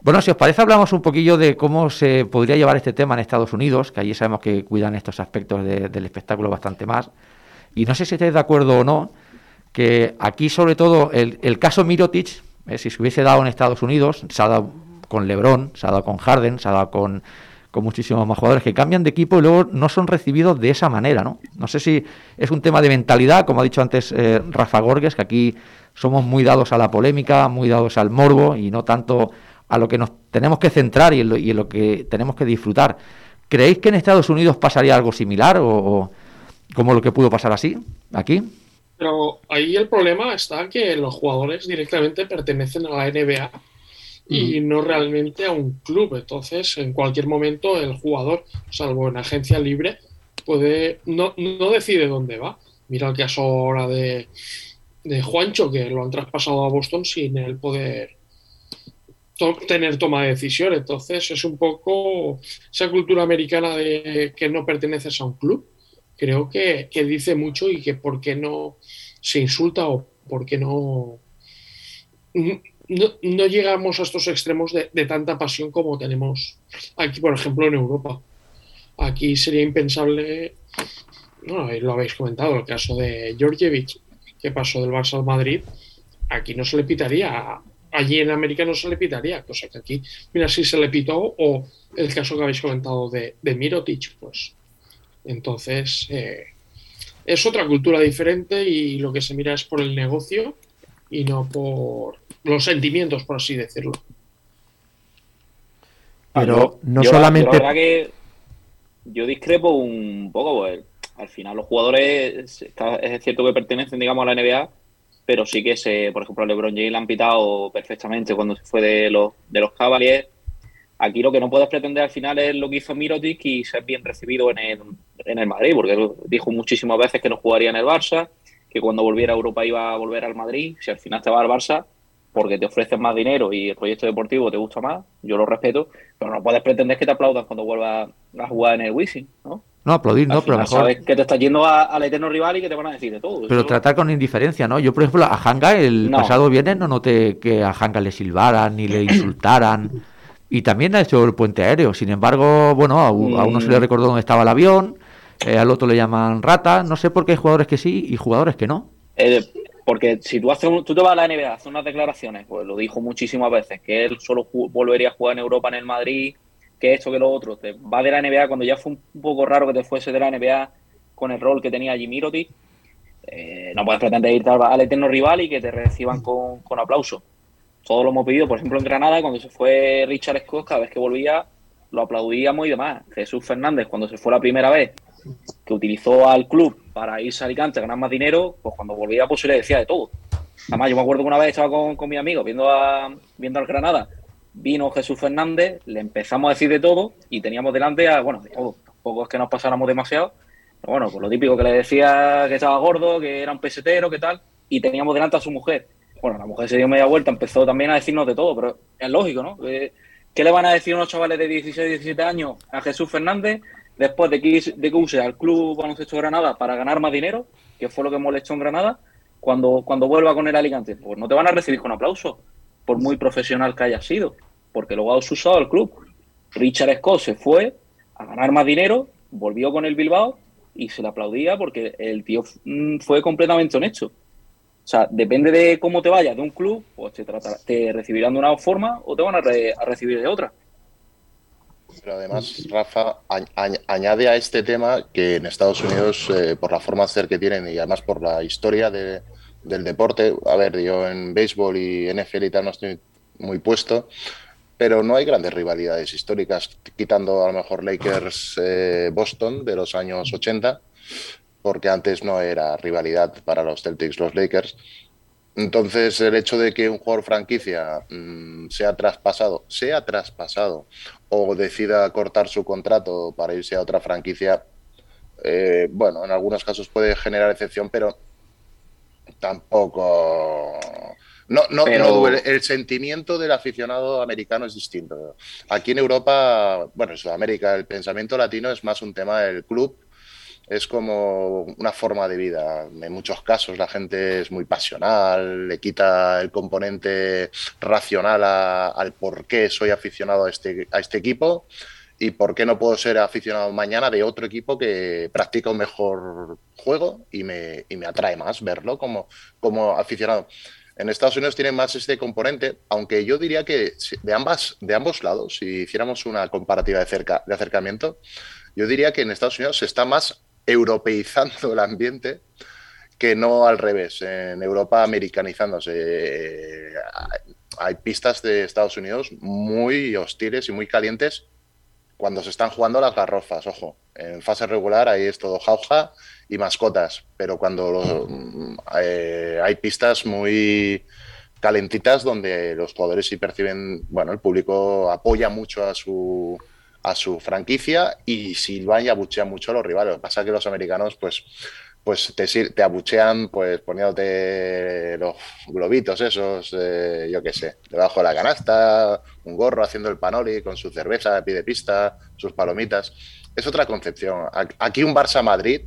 Bueno, si os parece, hablamos un poquillo de cómo se podría llevar este tema en Estados Unidos, que allí sabemos que cuidan estos aspectos de- del espectáculo bastante más. Y no sé si estáis de acuerdo o no, que aquí sobre todo el, caso Mirotic, eh, si se hubiese dado en Estados Unidos, se ha dado con LeBron, se ha dado con Harden, se ha dado con, con muchísimos más jugadores que cambian de equipo y luego no son recibidos de esa manera, ¿no? No sé si es un tema de mentalidad, como ha dicho antes eh, Rafa Gorges, que aquí somos muy dados a la polémica, muy dados al morbo y no tanto a lo que nos tenemos que centrar y en lo, y en lo que tenemos que disfrutar. ¿Creéis que en Estados Unidos pasaría algo similar o, o como lo que pudo pasar así, aquí? Pero ahí el problema está que los jugadores directamente pertenecen a la NBA y no realmente a un club. Entonces, en cualquier momento, el jugador, salvo en agencia libre, puede no, no decide dónde va. Mira el caso ahora de, de Juancho, que lo han traspasado a Boston sin él poder tener toma de decisión. Entonces, es un poco esa cultura americana de que no perteneces a un club. Creo que, que dice mucho y que por qué no se insulta o por qué no, no, llegamos a estos extremos de, tanta pasión como tenemos aquí, por ejemplo, en Europa. Aquí sería impensable, bueno, lo habéis comentado, el caso de Georgievich, que pasó del Barça al Madrid. Aquí no se le pitaría, allí en América no se le pitaría, cosa que aquí, mira, si se le pitó, o el caso que habéis comentado de, de Mirotic, pues entonces eh, es otra cultura diferente y lo que se mira es por el negocio y no por los sentimientos, por así decirlo. Pero no yo, solamente- yo la verdad que yo discrepo un poco, pues al final los jugadores, está- es cierto que pertenecen, digamos, a la NBA, pero sí que se, por ejemplo, LeBron James le han pitado perfectamente cuando se fue de los, de los Cavaliers. Aquí lo que no puedes pretender al final es lo que hizo Mirotic y ser bien recibido en el, en el Madrid, porque dijo muchísimas veces que no jugaría en el Barça, que cuando volviera a Europa iba a volver al Madrid. Si al final te va al Barça, porque te ofrecen más dinero y el proyecto deportivo te gusta más, yo lo respeto, pero no puedes pretender que te aplaudan cuando vuelvas a jugar en el Wizzing, ¿no? No, aplaudir no, pero mejor. sabes que te estás yendo a- al eterno rival y que te van a decir de todo. Pero tratar con indiferencia, ¿no? Yo, por ejemplo, a Hanga el No. pasado viernes no noté que a Hanga le silbaran ni le insultaran. Y también ha hecho el puente aéreo. Sin embargo, bueno, a, a uno se le Mm. recordó dónde estaba el avión, eh, al otro le llaman rata. No sé por qué hay jugadores que sí y jugadores que no. Eh, porque si tú, haces un- tú te vas a la NBA, haces unas declaraciones, pues lo dijo muchísimas veces, que él solo volvería a jugar en Europa, en el Madrid, que esto, que lo otro. Te va de la NBA cuando ya fue un poco raro que te fuese de la NBA con el rol que tenía Jimmy Mirotic. eh, no puedes pretender irte al, al eterno rival y que te reciban con, con aplauso. Todo lo hemos pedido, por ejemplo, en Granada, cuando se fue Richard Scott, cada vez que volvía, lo aplaudíamos y demás. Jesús Fernández, cuando se fue la primera vez, que utilizó al club para irse a Alicante a ganar más dinero, pues cuando volvía pues se le decía de todo. Además, yo me acuerdo que una vez estaba con, con mi amigo viendo, a, viendo al Granada, vino Jesús Fernández, le empezamos a decir de todo y teníamos delante a, bueno, de todo. Tampoco es que nos pasáramos demasiado, pero bueno, pues lo típico que le decía que estaba gordo, que era un pesetero, que tal, y teníamos delante a su mujer. Bueno, la mujer se dio media vuelta, empezó también a decirnos de todo, pero es lógico, ¿no? Eh, ¿Qué le van a decir unos chavales de 16, 17 años a Jesús Fernández después de que, de que use al Club Baloncesto Granada para ganar más dinero, que fue lo que molestó en Granada, cuando, cuando vuelva con el Alicante? Pues no te van a recibir con aplausos, por muy profesional que haya sido, porque luego has usado al club. Richard Scott se fue a ganar más dinero, volvió con el Bilbao y se le aplaudía porque el tío mm, fue completamente honesto. O sea, depende de cómo te vayas de un club, pues te, te recibirán de una forma o te van a, re- a recibir de otra. Pero además, Rafa, añade a este tema que en Estados Unidos, eh, por la forma de ser que tienen y además por la historia de- del deporte, a ver, yo en béisbol y NFL y tal no estoy muy puesto, pero no hay grandes rivalidades históricas, quitando a lo mejor Lakers-Boston de los años 80, porque antes no era rivalidad para los Celtics, los Lakers. Entonces, el hecho de que un jugador franquicia mm, sea traspasado, sea traspasado o decida cortar su contrato para irse a otra franquicia, eh, bueno, en algunos casos puede generar excepción, pero tampoco. No, no, Pero- no duele. El sentimiento del aficionado americano es distinto. Aquí en Europa, bueno, en Sudamérica, el pensamiento latino es más un tema del club es como una forma de vida. En muchos casos la gente es muy pasional, le quita el componente racional a- al por qué soy aficionado a este, a este equipo y por qué no puedo ser aficionado mañana de otro equipo que practica un mejor juego y me, y me atrae más verlo como, como aficionado. En Estados Unidos tienen más este componente, aunque yo diría que de, ambas, de ambos lados, si hiciéramos una comparativa de, cerca, de acercamiento, yo diría que en Estados Unidos se está más europeizando el ambiente que no al revés, en Europa americanizándose. Eh, Hay pistas de Estados Unidos muy hostiles y muy calientes cuando se están jugando las garrofas, ojo. En fase regular ahí es todo jauja y mascotas, pero cuando lo- mm, eh, hay pistas muy calentitas donde los jugadores sí perciben, bueno, el público apoya mucho a su a su franquicia y silban y abuchean mucho a los rivales. Lo que pasa es que los americanos, pues, pues te, te abuchean pues poniéndote los globitos esos, eh, yo qué sé, debajo de la canasta, un gorro haciendo el panoli con su cerveza a pie de pista, sus palomitas. Es otra concepción. Aquí un Barça-Madrid,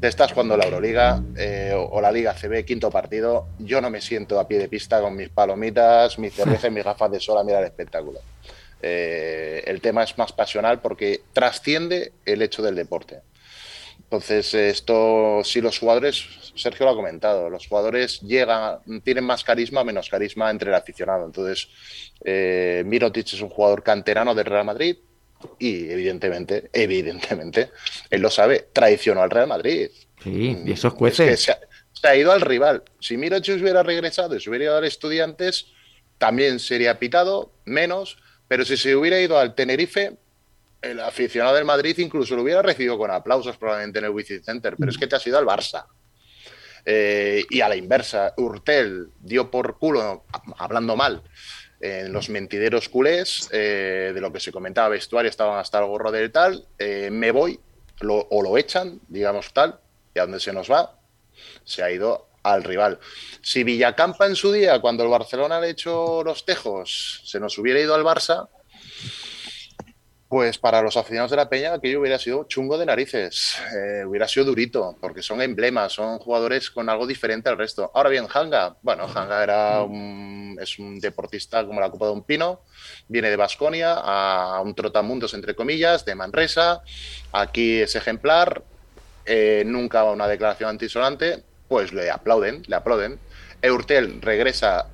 te estás jugando la Euroliga eh, o, o la Liga CB, quinto partido, yo no me siento a pie de pista con mis palomitas, mi cerveza y mis gafas de sol a mirar el espectáculo. Eh, el tema es más pasional porque trasciende el hecho del deporte. Entonces, esto, si los jugadores, Sergio lo ha comentado, los jugadores llegan, tienen más carisma menos carisma entre el aficionado. Entonces, eh, Mirotic es un jugador canterano del Real Madrid y, evidentemente, evidentemente, él lo sabe, traicionó al Real Madrid. Sí, y eso es Es cuece. que se ha, se ha ido al rival. Si Mirotic hubiera regresado y se hubiera ido al Estudiantes, también sería pitado, menos, pero si se hubiera ido al Tenerife, el aficionado del Madrid incluso lo hubiera recibido con aplausos probablemente en el Wizzing Center, pero es que te has ido al Barça. Eh, y a la inversa, Urtel dio por culo, hablando mal, en los mentideros culés, eh, de lo que se comentaba vestuario, estaban hasta el gorro del tal, eh, me voy, lo- o lo echan, digamos tal, y a dónde se nos va, se ha ido al rival. Si Villacampa en su día, cuando el Barcelona le echó los tejos, se nos hubiera ido al Barça, Pues para los aficionados de la Peña, aquello hubiera sido chungo de narices, eh, hubiera sido durito, porque son emblemas, son jugadores con algo diferente al resto. Ahora bien, Hanga, bueno, Hanga era un, es un deportista como la Copa de un Pino, viene de Basconia a un trotamundos, entre comillas, de Manresa, aquí es ejemplar, eh, nunca una declaración antisonante, pues le aplauden, le aplauden. Eurtel regresa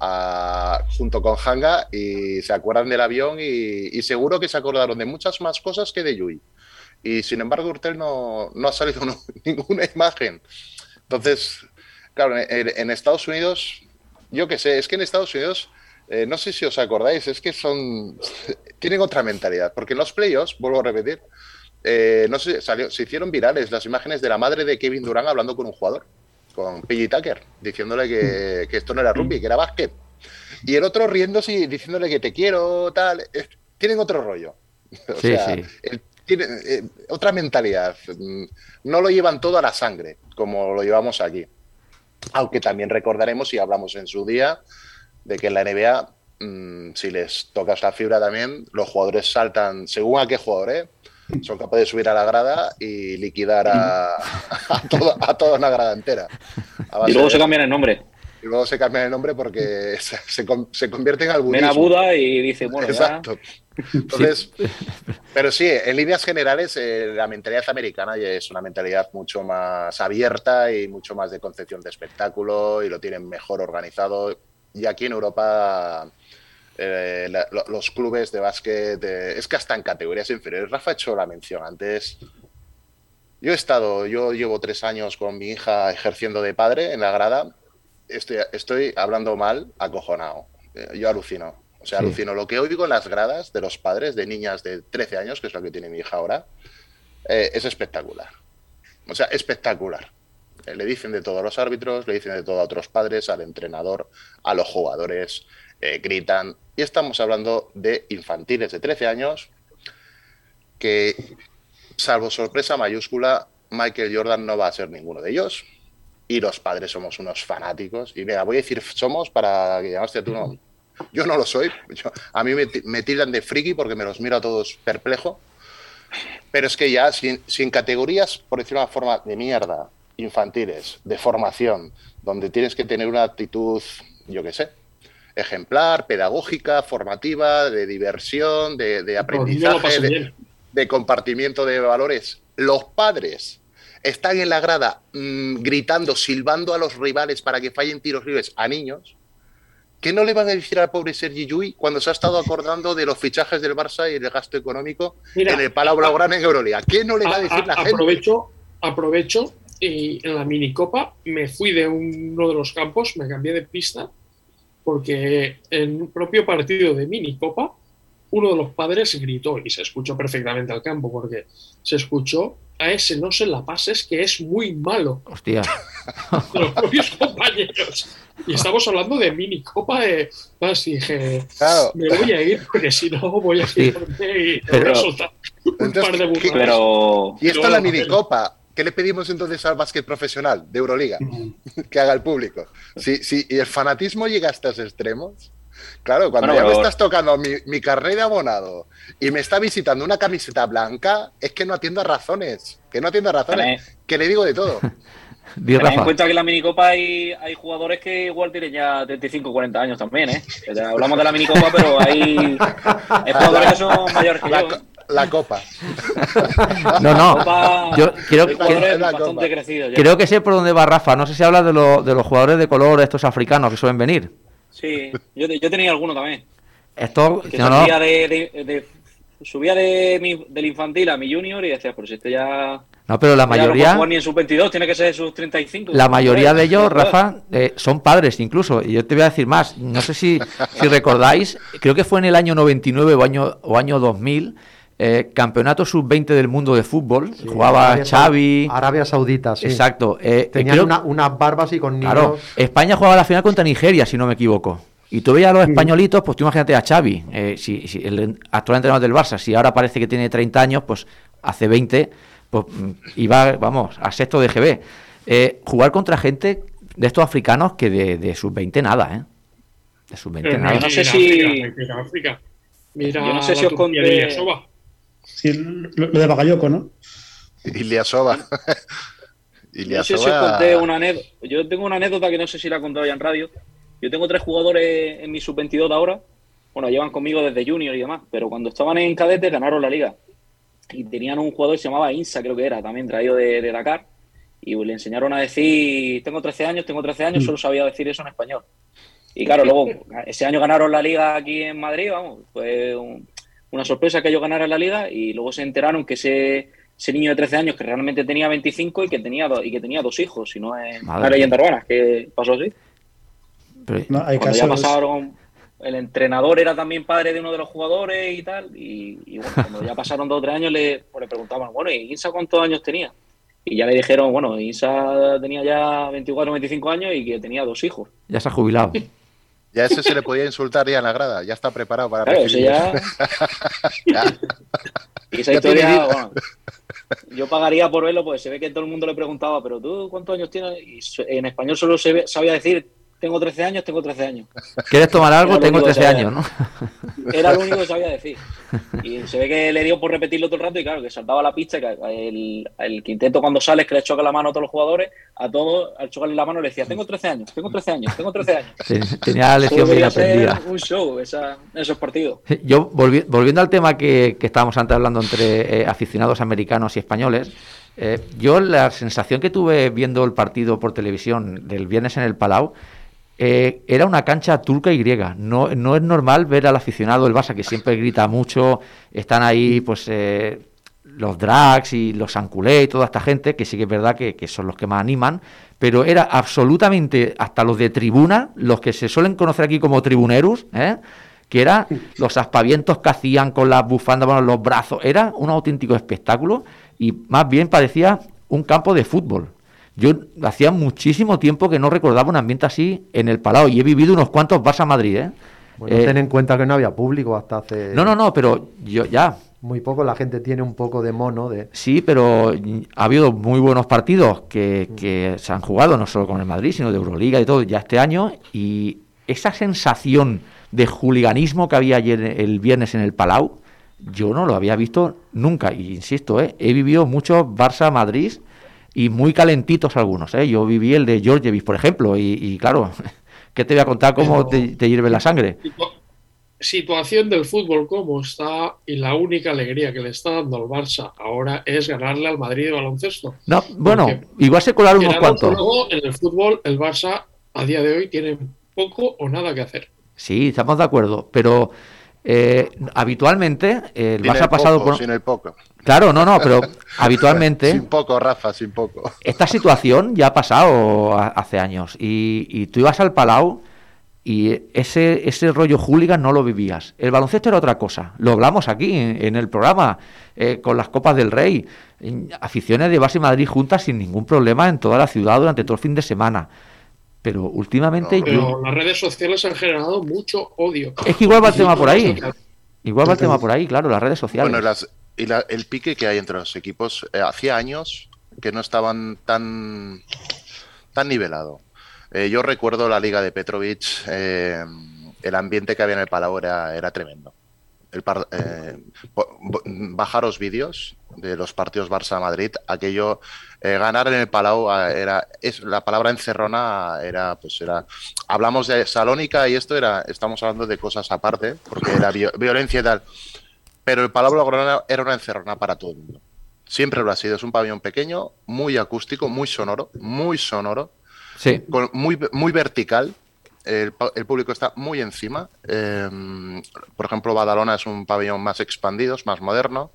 junto con Hanga y se acuerdan del avión y, seguro que se acordaron de muchas más cosas que de Yui. Y sin embargo, Eurtel no, ha salido ninguna imagen. Entonces, claro, en, Estados Unidos, yo qué sé, es que en Estados Unidos, eh, no sé si os acordáis, es que son. tienen otra mentalidad. Porque en los playoffs, vuelvo a repetir, eh, salió, se hicieron virales las imágenes de la madre de Kevin Durant hablando con un jugador, con Piggy Tucker, diciéndole que, que esto no era rugby, que era básquet. Y el otro riéndose y diciéndole que te quiero, tal. Es- tienen otro rollo. O Sí, sea, sí. el- tienen eh, otra mentalidad. Mm, No lo llevan todo a la sangre, como lo llevamos aquí. Aunque también recordaremos, y hablamos en su día, de que en la NBA, mm, si les tocas la fibra también, los jugadores saltan, según a qué jugador, ¿eh? Son capaces de subir a la grada y liquidar a, a, todo- a toda una grada entera. Y luego de- se cambian el nombre. y luego se cambian el nombre porque se, se, se convierte en al Ven a. Buda y dice, bueno, ya. Exacto. Entonces, pero sí, en líneas generales, eh, la mentalidad americana ya es una mentalidad mucho más abierta y mucho más de concepción de espectáculo y lo tienen mejor organizado. Y aquí en Europa, eh, la- los clubes de básquet, es que hasta en categorías inferiores, Rafa ha hecho la mención antes. Yo he estado, yo llevo tres años con mi hija ejerciendo de padre en la grada. Estoy, estoy hablando mal, acojonado. Eh, Yo alucino. O sea, Sí. alucino. Lo que oigo en las gradas de los padres de niñas de 13 años, que es lo que tiene mi hija ahora, eh, es espectacular. O sea, espectacular. Eh, le dicen de todo a los árbitros, le dicen de todo a otros padres, al entrenador, a los jugadores, eh, gritan. Y estamos hablando de infantiles de 13 años que, salvo sorpresa mayúscula, Michael Jordan no va a ser ninguno de ellos. Y los padres somos unos fanáticos. Y mira, voy a decir somos para que hostia, tú no. Yo no lo soy. Yo- a mí me, me tildan de friki porque me los miro a todos perplejo. Pero es que ya, sin, sin categorías, por decirlo de una forma, de mierda, infantiles, de formación, donde tienes que tener una actitud, yo qué sé, ejemplar, pedagógica, formativa, de diversión, de, de lo aprendizaje, de, compartimiento de valores. Los padres están en la grada mm, gritando, silbando a los rivales para que fallen tiros libres a niños. ¿Qué no le van a decir al pobre Sergi Yui cuando se ha estado acordando de los fichajes del Barça y el gasto económico Mira, en el Palau Blaugrana en Euroliga? ¿Qué no le va a decir A- la a- gente? aprovecho, aprovecho y en la minicopa me fui de uno de los campos, me cambié de pista, porque en un propio partido de minicopa, uno de los padres gritó y se escuchó perfectamente al campo, porque se escuchó a ese no se la pases que es muy malo Hostia. de los propios compañeros. Y estamos hablando de minicopa de. Más dije, Claro. me voy a ir porque si no voy a irme y te voy Pero- a soltar un Entonces, par de ¿qué- burradas. Pero Y esto es la minicopa. ¿Qué le pedimos entonces al básquet profesional de Euroliga? que haga el público. Si, si y el fanatismo llega a estos extremos, claro, cuando Bueno, ya me estás tocando mi, mi carnet de abonado y me está visitando una camiseta blanca, es que no atiendo a razones. Que no atiendo a razones. Que le digo de todo. Ten en cuenta que en la minicopa hay, hay jugadores que igual tienen ya 35 40 años también, ¿eh? Hablamos de la minicopa, pero hay, hay jugadores que son mayores que La, yo. La copa. No, no. Copa- Yo hay que- bastante ya. creo que sé por dónde va Rafa. No sé si habla de, lo- de los jugadores de color, estos africanos que suelen venir. Sí, yo, yo tenía alguno también. Esto, Que no, no, subía, de, de- de- subía de mi- del infantil a mi junior y decía, pero si este ya, no, pero la no mayoría, jugar ni en sus 22, tiene que ser sus 35. la mayoría de ellos. Rafa, eh, son padres incluso. Y yo te voy a decir más. No sé si, si recordáis, creo que fue en el año 99 o año, o año 2000, eh, campeonato sub-20 del mundo de fútbol. Jugaba Arabia Xavi. Arabia Saudita, sí. Exacto. eh, Tenían creo- una- unas barbas y con niños. Claro, España jugaba la final contra Nigeria, si no me equivoco. Y tú veías a los españolitos, pues tú imagínate a Xavi, eh, si, si el actual entrenador del Barça, si ahora parece que tiene 30 años, pues hace 20, pues mm, iba, vamos, a sexto de GB. Eh, jugar contra gente de estos africanos que de, de sub-20 nada, ¿eh? De sub-20 Pero nada. no sé mira si- mira Yo no sé si os conté-. Sí, lo, lo de Bagayoko, ¿no? Iliasova. Yo no sé si os conté una anécdota. Yo tengo una anécdota que no sé si la he contado ya en radio. Yo tengo tres jugadores en mi sub-22 de ahora. Bueno, llevan conmigo desde junior y demás, pero cuando estaban en cadete ganaron la liga. Y tenían un jugador que se llamaba Insa, creo que era, también traído de, de Dakar. Y le enseñaron a decir, tengo 13 años, tengo 13 años, solo sabía decir eso en español. Y claro, luego, ese año ganaron la liga aquí en Madrid, vamos, fue un- una sorpresa que ellos ganaran la liga y luego se enteraron que ese, ese niño de 13 años que realmente tenía 25 y que tenía, do- y que tenía dos hijos, si no es Madre una leyenda urbana, que pasó así. Pero- No, hay Cuando ya pasaron, el entrenador era también padre de uno de los jugadores y tal, y, y bueno, cuando ya pasaron dos o tres años le, pues le preguntaban, bueno, ¿y Insa cuántos años tenía? Y ya le dijeron, bueno, Insa tenía ya 24 o 25 años y que tenía dos hijos. Ya se ha jubilado. Ya ese se le podía insultar ya en la grada, ya está preparado para Claro, recibir. ya... Ya. Y esa Ya historia, bueno, yo pagaría por verlo, pues se ve que todo el mundo le preguntaba, pero tú, ¿cuántos años tienes? Y en español solo se ve- sabía decir, tengo 13 años, tengo 13 años. ¿Quieres tomar algo? Tengo único que 13 sabía. años, ¿no? Era lo único que sabía decir. Y se ve que le dio por repetirlo todo el rato y claro, que saltaba la pista, que el, el quinteto cuando sales que le choca la mano a todos los jugadores, a todos, al chocarle la mano le decía, tengo 13 años, tengo 13 años, tengo 13 años. Ten- Tenía la lección bien aprendida. un show esa- esos partidos. Yo, volvi- volviendo al tema que, que estábamos antes hablando entre eh, aficionados americanos y españoles, eh, yo la sensación que tuve viendo el partido por televisión del viernes en el Palau eh, era una cancha turca y griega. No, no es normal ver al aficionado del Barça que siempre grita mucho, están ahí pues eh, los drags y los anculé y toda esta gente, que sí que es verdad que, que son los que más animan, pero era absolutamente hasta los de tribuna, los que se suelen conocer aquí como tribuneros, ¿eh? que era los aspavientos que hacían con las bufandas, bueno, los brazos, era un auténtico espectáculo y más bien parecía un campo de fútbol. Yo hacía muchísimo tiempo que no recordaba un ambiente así en el Palau y he vivido unos cuantos Barça Madrid, ¿eh? Bueno, Eh, ten en cuenta que no había público hasta hace no, no, no, pero yo ya, muy poco. La gente tiene un poco de mono de. Sí, pero ha habido muy buenos partidos que, que se han jugado, no solo con el Madrid, sino de Euroliga y todo, ya este año. Y esa sensación de juliganismo que había ayer el viernes en el Palau, yo no lo había visto nunca. Y insisto, ¿eh? he vivido muchos Barça-Madrid y muy calentitos algunos. ¿eh? Yo viví el de Georgievich, por ejemplo, y, y claro, ¿qué te voy a contar cómo te, te hierve la sangre? Situa- Situación del fútbol como está y la única alegría que le está dando al Barça ahora es ganarle al Madrid de baloncesto. No, bueno, Porque- igual se colaron unos cuantos. no, en el fútbol el Barça a día de hoy tiene poco o nada que hacer. Sí, estamos de acuerdo, pero eh, habitualmente eh, el Barça ha pasado poco, por... Sin el poco. Claro, no, no, pero habitualmente Sin poco, Rafa, sin poco. esta situación ya ha pasado a- hace años y, y tú ibas al Palau y ese, ese rollo hooligan no lo vivías. El baloncesto era otra cosa. Lo hablamos aquí en, en el programa eh, con las Copas del Rey. En- Aficiones de Barça y Madrid juntas sin ningún problema en toda la ciudad durante todo el fin de semana. Pero últimamente No, yo- Pero las redes sociales han generado mucho odio. es que igual va el tema por ahí. Social. Igual va el tema por ahí, claro, las redes sociales. Bueno, las- y la- el pique que hay entre los equipos, eh, hacía años que no estaban tan, tan nivelado. Eh, yo recuerdo la liga de Petrovic, eh, el ambiente que había en el Palau era, era tremendo. El par- eh, bajaros vídeos de los partidos Barça-Madrid, aquello, eh, ganar en el Palau eh, era, es, la palabra encerrona era, pues era, hablamos de Salónica y esto era, estamos hablando de cosas aparte, porque era vi- violencia y tal. Pero el Palau Blaugrana era una encerrona para todo el mundo. Siempre lo ha sido. Es un pabellón pequeño, muy acústico, muy sonoro, muy sonoro, Sí. con- muy, muy vertical. El, el público está muy encima. Eh, por ejemplo, Badalona es un pabellón más expandido, es más moderno.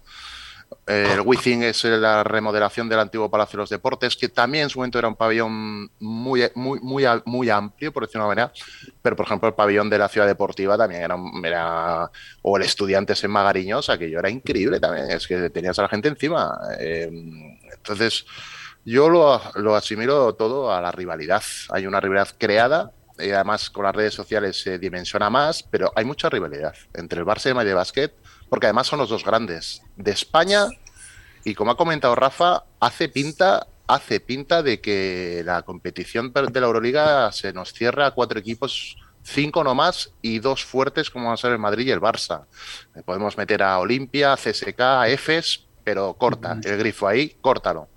Eh, el Wizzing es la remodelación del antiguo Palacio de los Deportes, que también en su momento era un pabellón muy, muy, muy, muy amplio, por decirlo de una manera. Pero, por ejemplo, el pabellón de la Ciudad Deportiva también era, era o el Estudiantes en Magariños, aquello era increíble también. Es que tenías a la gente encima. Eh, entonces, yo lo, lo asimilo todo a la rivalidad. Hay una rivalidad creada y además con las redes sociales se dimensiona más, pero hay mucha rivalidad entre el Barça y el Madrid Basket, porque además son los dos grandes de España y como ha comentado Rafa, hace pinta, hace pinta de que la competición de la Euroliga se nos cierra a cuatro equipos cinco no más y dos fuertes como van a ser el Madrid y el Barça. Eh, Podemos meter a Olimpia, CSK, EFES, pero corta el grifo ahí, córtalo.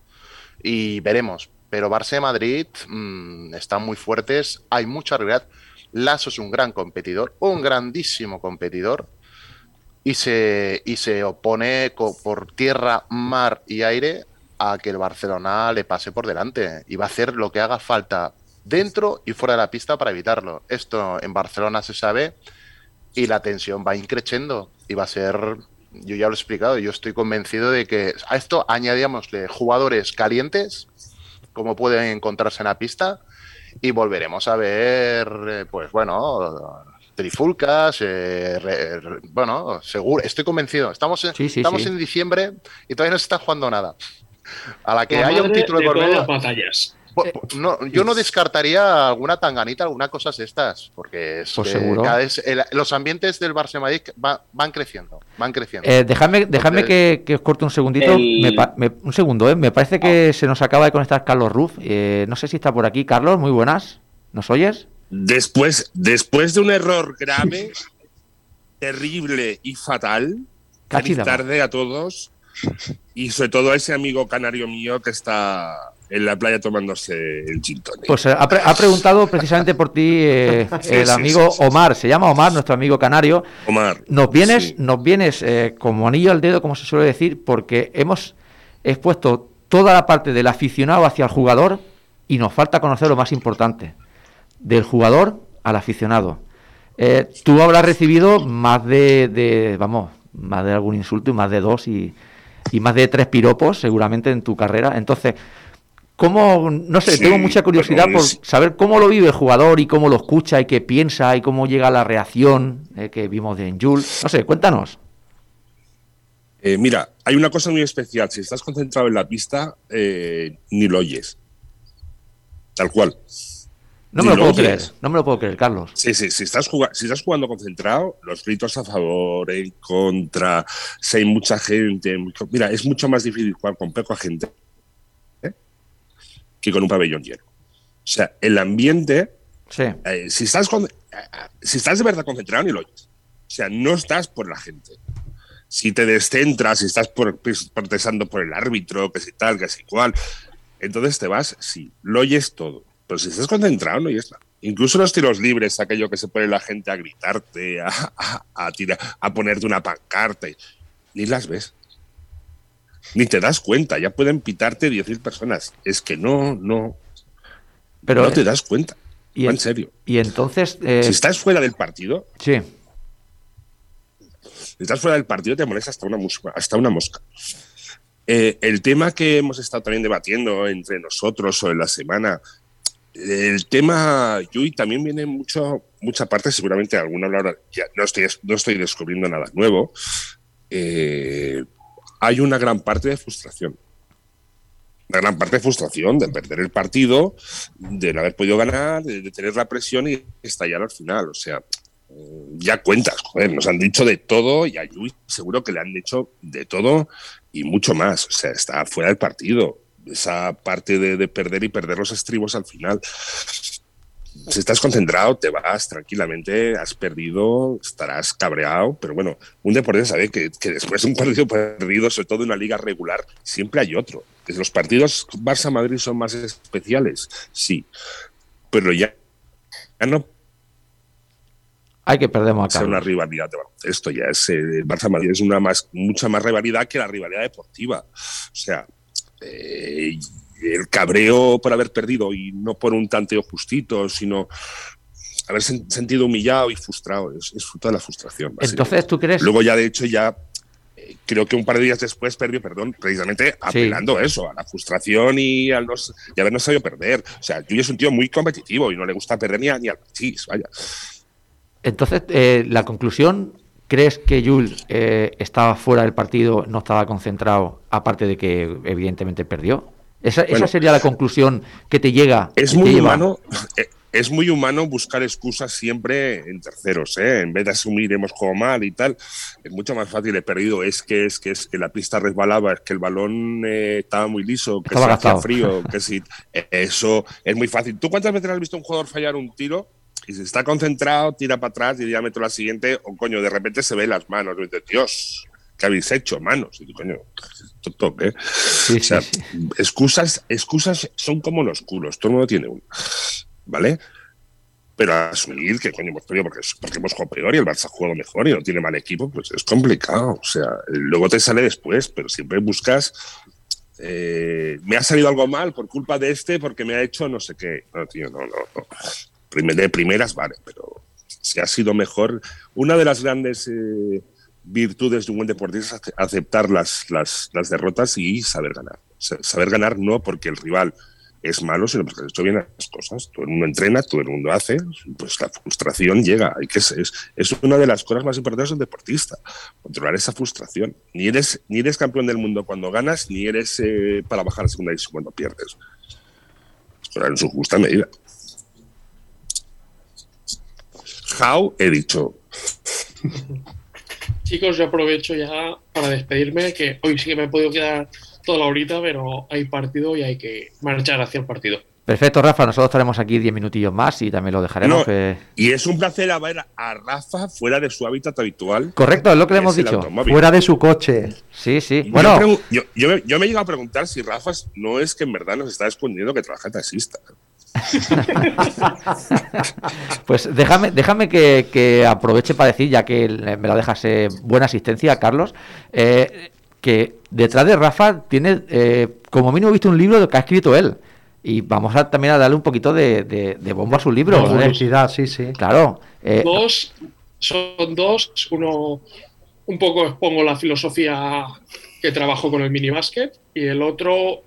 Y veremos. Pero Barça y Madrid mm, están muy fuertes, hay mucha rivalidad. Lasso es un gran competidor, un grandísimo competidor, y se, y se opone por tierra, mar y aire a que el Barcelona le pase por delante y va a hacer lo que haga falta dentro y fuera de la pista para evitarlo. Esto en Barcelona se sabe y la tensión va increciendo y va a ser, yo ya lo he explicado, yo estoy convencido de que a esto añadíamosle jugadores calientes, como pueden encontrarse en la pista, y volveremos a ver, eh, pues bueno, trifulcas, eh, re- re- bueno, seguro, estoy convencido. Estamos en, Sí, sí, estamos sí. en diciembre y todavía no se está jugando nada. A la que La haya un título de de por todas medio, las batallas. Po- po- no, yo no descartaría alguna tanganita, alguna cosa de estas, porque es Pues que seguro. cada vez el- los ambientes del Madrid va- van creciendo, van creciendo. Eh, dejadme dejadme Entonces- que, que os corte un segundito. El- Me pa- me- un segundo, ¿eh? Me parece que se nos acaba de conectar Carlos Ruf. Eh, no sé si está por aquí. Carlos, muy buenas. ¿Nos oyes? Después, después de un error grave, terrible y fatal, feliz tarde a todos y sobre todo a ese amigo canario mío que está en la playa tomándose el gin tonic. Pues eh, ha, pre- ha preguntado precisamente por ti eh, el sí, amigo sí, sí, Omar. Se llama Omar, nuestro amigo canario. Omar, Nos vienes, sí. nos vienes eh, como anillo al dedo, como se suele decir, porque hemos expuesto toda la parte del aficionado hacia el jugador y nos falta conocer lo más importante, del jugador al aficionado. Eh, tú habrás recibido más de, de, vamos, más de algún insulto y más de dos y, y más de tres piropos seguramente en tu carrera. Entonces, ¿cómo, no sé, Sí, tengo mucha curiosidad por es- saber cómo lo vive el jugador y cómo lo escucha y qué piensa y cómo llega la reacción eh, que vimos de Enjul. No sé, cuéntanos. Eh, mira, hay una cosa muy especial. Si estás concentrado en la pista, eh, ni lo oyes. Tal cual. No me lo lo puedo creer, no me lo puedo creer, Carlos. Sí, sí, si estás, juga- si estás jugando concentrado, los gritos a favor, en contra, si hay mucha gente. Mira, es mucho más difícil jugar con poca gente. Que con un pabellón lleno. O sea, el ambiente, Sí, eh, si, estás con- eh, si estás de verdad concentrado, ni lo oyes. O sea, no estás por la gente. Si te descentras, si estás por, pues, protestando por el árbitro, que si tal, que si cual, entonces te vas, sí, lo oyes todo. Pero si estás concentrado, no oyes nada. Incluso los tiros libres, aquello que se pone la gente a gritarte, a, a, a tirar- a ponerte una pancarta, y- ni las ves. Ni te das cuenta, ya pueden pitarte 10.000 personas. Es que no, no, pero no te das cuenta. y, en serio. y entonces, eh, Si estás fuera del partido, sí, Si estás fuera del partido te molesta hasta una, mosca, hasta una mosca. Eh, el tema que hemos estado también debatiendo entre nosotros o en la semana, el tema, Yui, también viene mucho, mucha parte, seguramente alguna ya no estoy, no estoy descubriendo nada nuevo. Eh, hay una gran parte de frustración. Una gran parte de frustración de perder el partido, de no haber podido ganar, de, tener la presión y estallar al final. O sea, ya cuentas, joder, nos han dicho de todo y a Yui seguro que le han dicho de todo y mucho más. O sea, está fuera del partido. Esa parte de perder y perder los estribos al final. Si estás concentrado, te vas tranquilamente, has perdido, estarás cabreado, pero bueno, un deporte sabe que, que después de un partido perdido, sobre todo en una liga regular, siempre hay otro. Los partidos Barça-Madrid son más especiales, sí, pero ya, ya no hay que perdemos a ser una rivalidad baloncesto. Ya es eh, el Barça Madrid es una más mucha más rivalidad que la rivalidad deportiva. O sea, eh, el cabreo por haber perdido y no por un tanteo justito, sino haber sen- sentido humillado y frustrado. Es, es fruto de la frustración. Entonces, ¿tú crees? Luego ya de hecho ya eh, creo que un par de días después perdió, perdón, precisamente apelando a eso, a la frustración y, al no, y haber no sabido perder. O sea, Julio es un tío muy competitivo y no le gusta perder ni, a- ni al chis, vaya. Entonces, eh, la conclusión, ¿crees que Jules eh, estaba fuera del partido, no estaba concentrado, aparte de que evidentemente perdió? Esa, sería la conclusión que te llega. Es muy humano. eh, Es muy humano buscar excusas siempre en terceros, ¿eh? en vez de asumir hemos jugado mal y tal. Es mucho más fácil, he perdido, es que es que es que la pista resbalaba, es que el balón eh, estaba muy liso, que Estaba se hacía frío, que si eh, eso es muy fácil. ¿Tú cuántas veces has visto a un jugador fallar un tiro Y si está concentrado, tira para atrás y ya meto la siguiente, o coño, de repente se ve las manos. Y dice, Dios, ¿qué habéis hecho? Manos. Y coño. ¿eh? Sí, o sea, sí, sí. excusas, excusas son como los culos, todo el mundo tiene una. ¿Vale? Pero asumir que coño hemos perdido porque, porque hemos jugado peor y el Barça ha jugado mejor y no tiene mal equipo, pues es complicado. O sea, luego te sale después, pero siempre buscas. eh, me ha salido algo mal por culpa de este porque me ha hecho no sé qué. No, tío, no, no. no. De primeras, vale, pero si ha sido mejor. Una de las grandes eh, virtudes de un buen deportista es ace- aceptar las, las, las derrotas y saber ganar. Sa- Saber ganar no porque el rival es malo, sino porque has hecho bien las cosas. Todo el mundo entrena, todo el mundo hace, pues la frustración llega. Hay que, es, es una de las cosas más importantes del deportista, controlar esa frustración. Ni eres, ni eres campeón del mundo cuando ganas, ni eres eh, para bajar a segunda división cuando pierdes. Pero en su justa medida. How he dicho. Chicos, yo aprovecho ya para despedirme, que hoy sí que me he podido quedar toda la horita, pero hay partido y hay que marchar hacia el partido. Perfecto, Rafa. Nosotros estaremos aquí 10 minutillos más y también lo dejaremos. No, que- Y es un placer ver a Rafa fuera de su hábitat habitual. Correcto, es lo que le hemos dicho. automóvil. Fuera de su coche. Sí, sí. Bueno, Yo, yo me- yo me he llegado a preguntar si Rafa no es que en verdad nos está escondiendo que trabaja taxista. pues déjame, déjame que, que aproveche para decir, ya que me la dejas eh, buena asistencia, Carlos, eh, que detrás de Rafa tiene, eh, como mínimo, he visto un libro que ha escrito él. Y vamos a, también a darle un poquito de, de, de bombo a su libro. Con ¿eh? publicidad, sí, sí. Claro. eh, Dos, son dos. Uno, un poco expongo la filosofía que trabajo con el minibásquet y el otro,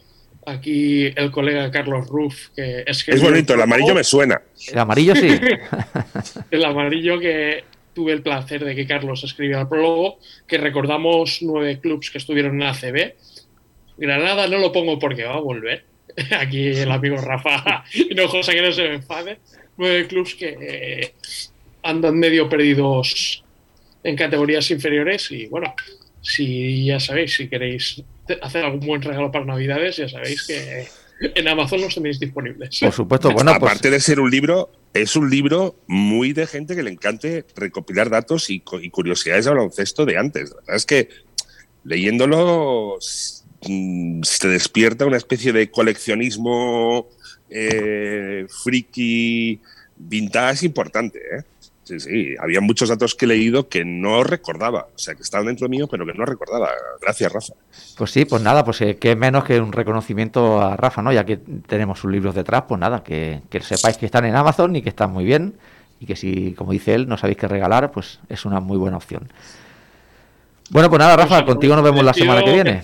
aquí el colega Carlos Ruff, que es que Es bonito, el amarillo me suena. el amarillo sí. el amarillo que tuve el placer de que Carlos escribiera el prólogo, que recordamos nueve clubs que estuvieron en ACB. Granada no lo pongo porque va a volver. Aquí el amigo Rafa Hinojosa que no se me enfade. Nueve clubs que eh, andan medio perdidos en categorías inferiores y bueno, si ya sabéis, si queréis hacer algún buen regalo para Navidades, ya sabéis que en Amazon los tenéis disponibles. Por supuesto, bueno, pues Aparte de ser un libro, es un libro muy de gente que le encante recopilar datos y, cu- y curiosidades de baloncesto de antes. La verdad es que leyéndolo mm, se despierta una especie de coleccionismo eh, friki vintage importante. ¿eh? Sí, sí, había muchos datos que he leído que no recordaba, o sea, que estaban dentro mío, pero que no recordaba. Gracias, Rafa. Pues sí, pues nada, pues eh, qué menos que un reconocimiento a Rafa, ¿no? Ya que tenemos sus libros detrás, pues nada, que, que sepáis que están en Amazon y que están muy bien y que si, como dice él, no sabéis qué regalar, pues es una muy buena opción. Bueno, pues nada, Rafa, Pues, contigo nos vemos la semana que viene.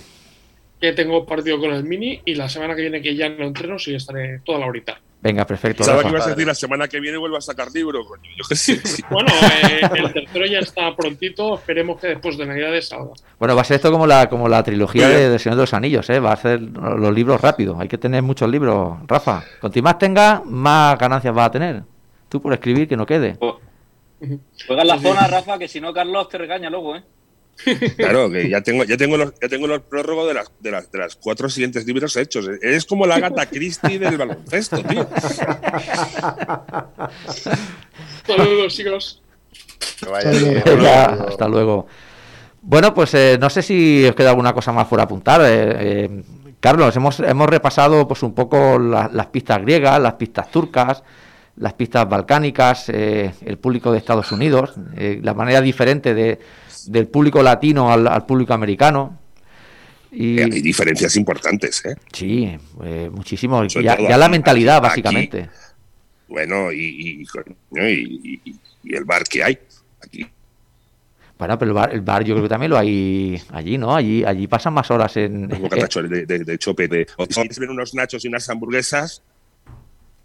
Que tengo partido con el Mini y la semana que viene que ya no entreno, sí estaré toda la horita. Venga, perfecto. Pensaba que ibas a decir la semana que viene vuelvo a sacar libro, coño. Yo. Bueno, eh, el tercero ya está prontito, esperemos que después de Navidades salga. Bueno, va a ser esto como la, como la trilogía de, de Señor de los Anillos, ¿eh? Va a ser los libros rápido. Hay que tener muchos libros, Rafa. Cuanto más tenga, más ganancias va a tener. Tú por escribir que no quede. Juega en la zona, Rafa, que si no, Carlos te regaña luego, ¿eh? Claro, que ya tengo, ya tengo los, ya tengo los prórrogos de las, de las, de las cuatro siguientes libros hechos. Eres como la gata Christie del baloncesto, tío. Saludos, chicos. Vaya Hasta luego. Hasta hasta luego. Bueno, pues eh, no sé si os queda alguna cosa más por apuntar. eh, eh, Carlos, hemos, hemos repasado pues un poco la- las pistas griegas, las pistas turcas, las pistas balcánicas, eh, el público de Estados Unidos, eh, la manera diferente de, del público latino al, al público americano. Y, Eh, Hay diferencias importantes, ¿eh? sí, eh, muchísimo. Ya, ya la mentalidad, aquí- básicamente. Bueno, y, y, el bar que hay aquí. Bueno, pero el bar, el bar yo creo que también lo hay allí, ¿no? Allí, allí pasan más horas en... Eh, catachos de, de, de chope. De, o quieres ver unos nachos y unas hamburguesas,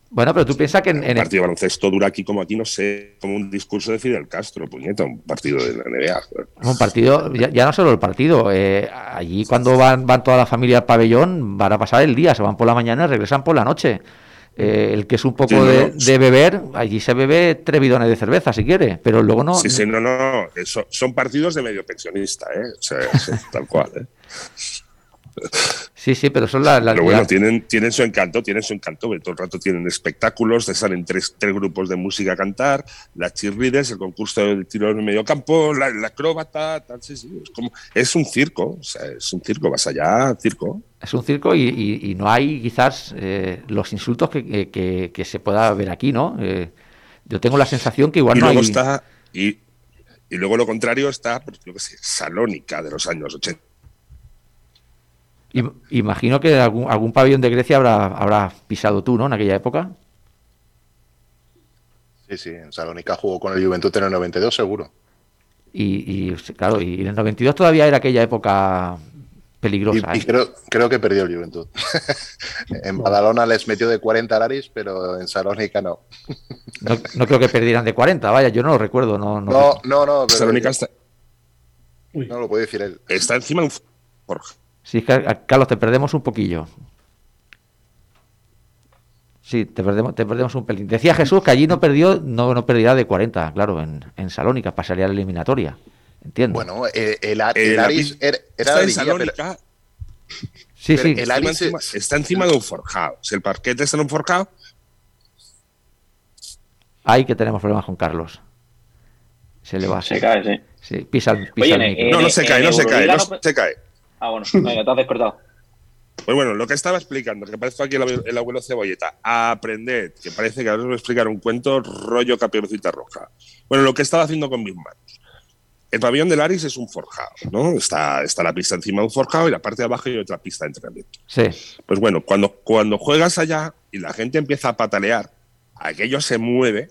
bueno, pero tú piensas que en, un en- partido de baloncesto dura aquí como aquí, no sé, como un discurso de Fidel Castro, puñeta, un partido de la NBA. Un partido, ya, ya no solo el partido, eh, allí cuando van, van toda la familia al pabellón van a pasar el día, se van por la mañana y regresan por la noche. Eh, el que es un poco Sí, no, de, beber, allí se bebe tres bidones de cerveza si quiere, pero luego no. Sí, sí, no, no, eso- son partidos de medio pensionista, ¿eh? O sea, tal cual, ¿eh? Sí, sí, pero son las... las- Pero bueno, las- tienen, tienen su encanto, tienen su encanto. Todo el rato tienen espectáculos, te salen tres, tres grupos de música a cantar, las cheerleaders, el concurso de tiro en medio campo, la, la acróbata, tal, sí, sí, es, como, es un circo, o sea, es un circo, vas allá, circo. Es un circo y, y- y no hay quizás eh, los insultos que, que- que- que se pueda ver aquí, ¿no? Eh, yo tengo la sensación que igual y no luego hay... está, y, y luego lo contrario está, pues, yo qué sé, Salónica de los años 80. Im- Imagino que algún, algún pabellón de Grecia habrá, habrá pisado tú, ¿no? En aquella época. Sí, sí, en Salónica jugó con el Juventud en el 92, seguro. Y, y, claro, y en el 92 todavía era aquella época peligrosa. y ¿eh? creo, creo que perdió el Juventud. en Badalona les metió de 40 a Laris, pero en Salónica no. No, no creo que perdieran de 40, vaya, yo no lo recuerdo. No, no, No, no, no, pero Salónica está, Uy, no lo puede decir él. está encima de un forja. Sí, Carlos, te perdemos un poquillo. Sí, te perdemos, te perdemos un pelín. Decía Jesús que allí no perdió, no, no perderá de 40, claro, en, en Salónica, pasaría a la eliminatoria. Entiendo. Bueno, el, Eh, el la Aris era, era está en pero- Salónica, sí, pero sí. el está, Aris encima, está encima de un forjado. Si el parquete está en un forjado, Ahí que tenemos problemas con Carlos. Se le va. Se cae, sí. Sí, pisa, el- pisa Oye, el en- micro. en- no, no se cae, no se cae, no- se cae. Ah, bueno, venga, te has despertado. Pues bueno, lo que estaba explicando, que parece aquí el, abuelo- el abuelo Cebolleta, aprended, que parece que ahora os voy a explicar un cuento rollo caperucita roja. Bueno, lo que estaba haciendo con mis manos. El pabellón del Aris es un forjado, ¿no? Está, está la pista encima de un forjado y la parte de abajo hay otra pista de entrenamiento. Sí, Pues bueno, cuando, cuando juegas allá y la gente empieza a patalear, aquello se mueve,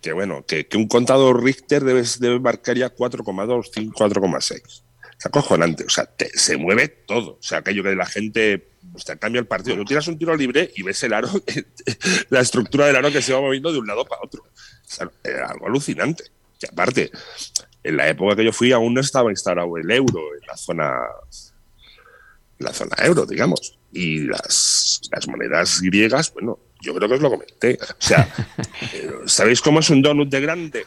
que bueno, que, que un contador Richter debe, debe marcar ya 4,2, 5, 4,6. Es acojonante, o sea, te- se mueve todo. O sea, aquello que la gente cambia el partido. Tú tiras un tiro libre y ves el aro, la estructura del aro que se va moviendo de un lado para otro. Algo alucinante. Y aparte, en la época que yo fui aún no estaba instalado el euro en la zona la zona euro, digamos. Y las, las monedas griegas, bueno, yo creo que os lo comenté. O sea, eh, ¿sabéis cómo es un donut de grande?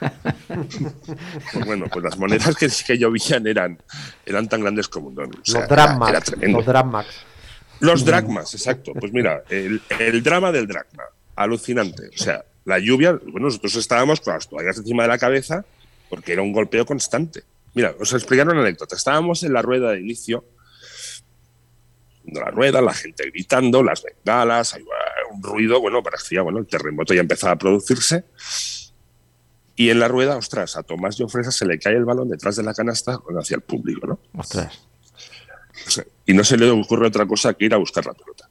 Pues bueno, pues las monedas que, que llovían eran, eran tan grandes como un donut. O sea, los era- dragmas. era tremendo. Los dragmas. Los dragmas, exacto. Pues mira, el, el drama del dragma, alucinante. O sea, la lluvia, bueno, nosotros estábamos con las toallas encima de la cabeza porque era un golpeo constante. Mira, os explicaron una anécdota. Estábamos en la rueda de inicio, la rueda, la gente gritando, las bengalas, ahí va un ruido, bueno, parecía, bueno, el terremoto ya empezaba a producirse. Y en la rueda, ostras, a Tomás Llofresa se le cae el balón detrás de la canasta hacia el público, ¿no? ostras. Y no se le ocurre otra cosa que ir a buscar la pelota.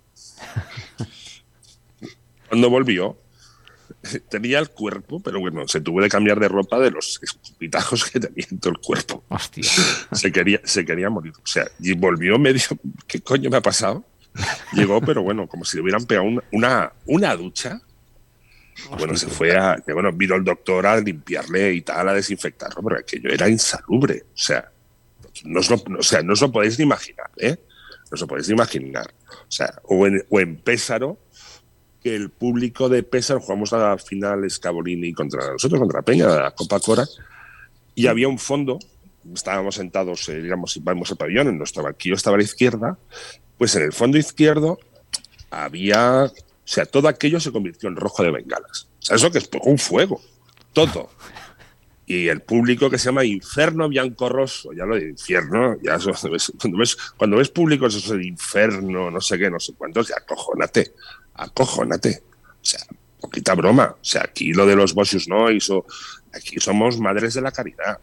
Cuando volvió, tenía el cuerpo, pero bueno, se tuvo que cambiar de ropa de los escupitajos que tenía en todo el cuerpo. Hostia. Se quería, se quería morir. O sea, y volvió medio. ¿Qué coño me ha pasado? Llegó, pero bueno, como si le hubieran pegado una, una, ducha. Bueno, se fue a. Bueno, vino el doctor a limpiarle y tal, a desinfectarlo, pero aquello era insalubre. O sea, no os lo, o sea, no lo podéis ni imaginar, ¿eh? No os lo podéis ni imaginar. O sea, o en, Pésaro, que el público de Pésaro, jugamos la final Scavolini contra nosotros, contra Peña, la Copa Cora, y había un fondo, estábamos sentados, eh, digamos, si vamos al pabellón, en nuestro banquillo estaba a la izquierda, pues en el fondo izquierdo había, o sea, todo aquello se convirtió en rojo de bengalas. O sea, eso que es un fuego, todo. Y el público que se llama Inferno Biancorroso, ya lo de infierno, ya cuando, ves, cuando, ves, públicos eso de infierno, no sé qué, no sé cuántos, ya acojónate, acojónate. O sea, poquita broma. O sea, aquí lo de los Bossius Noise, o aquí somos madres de la caridad.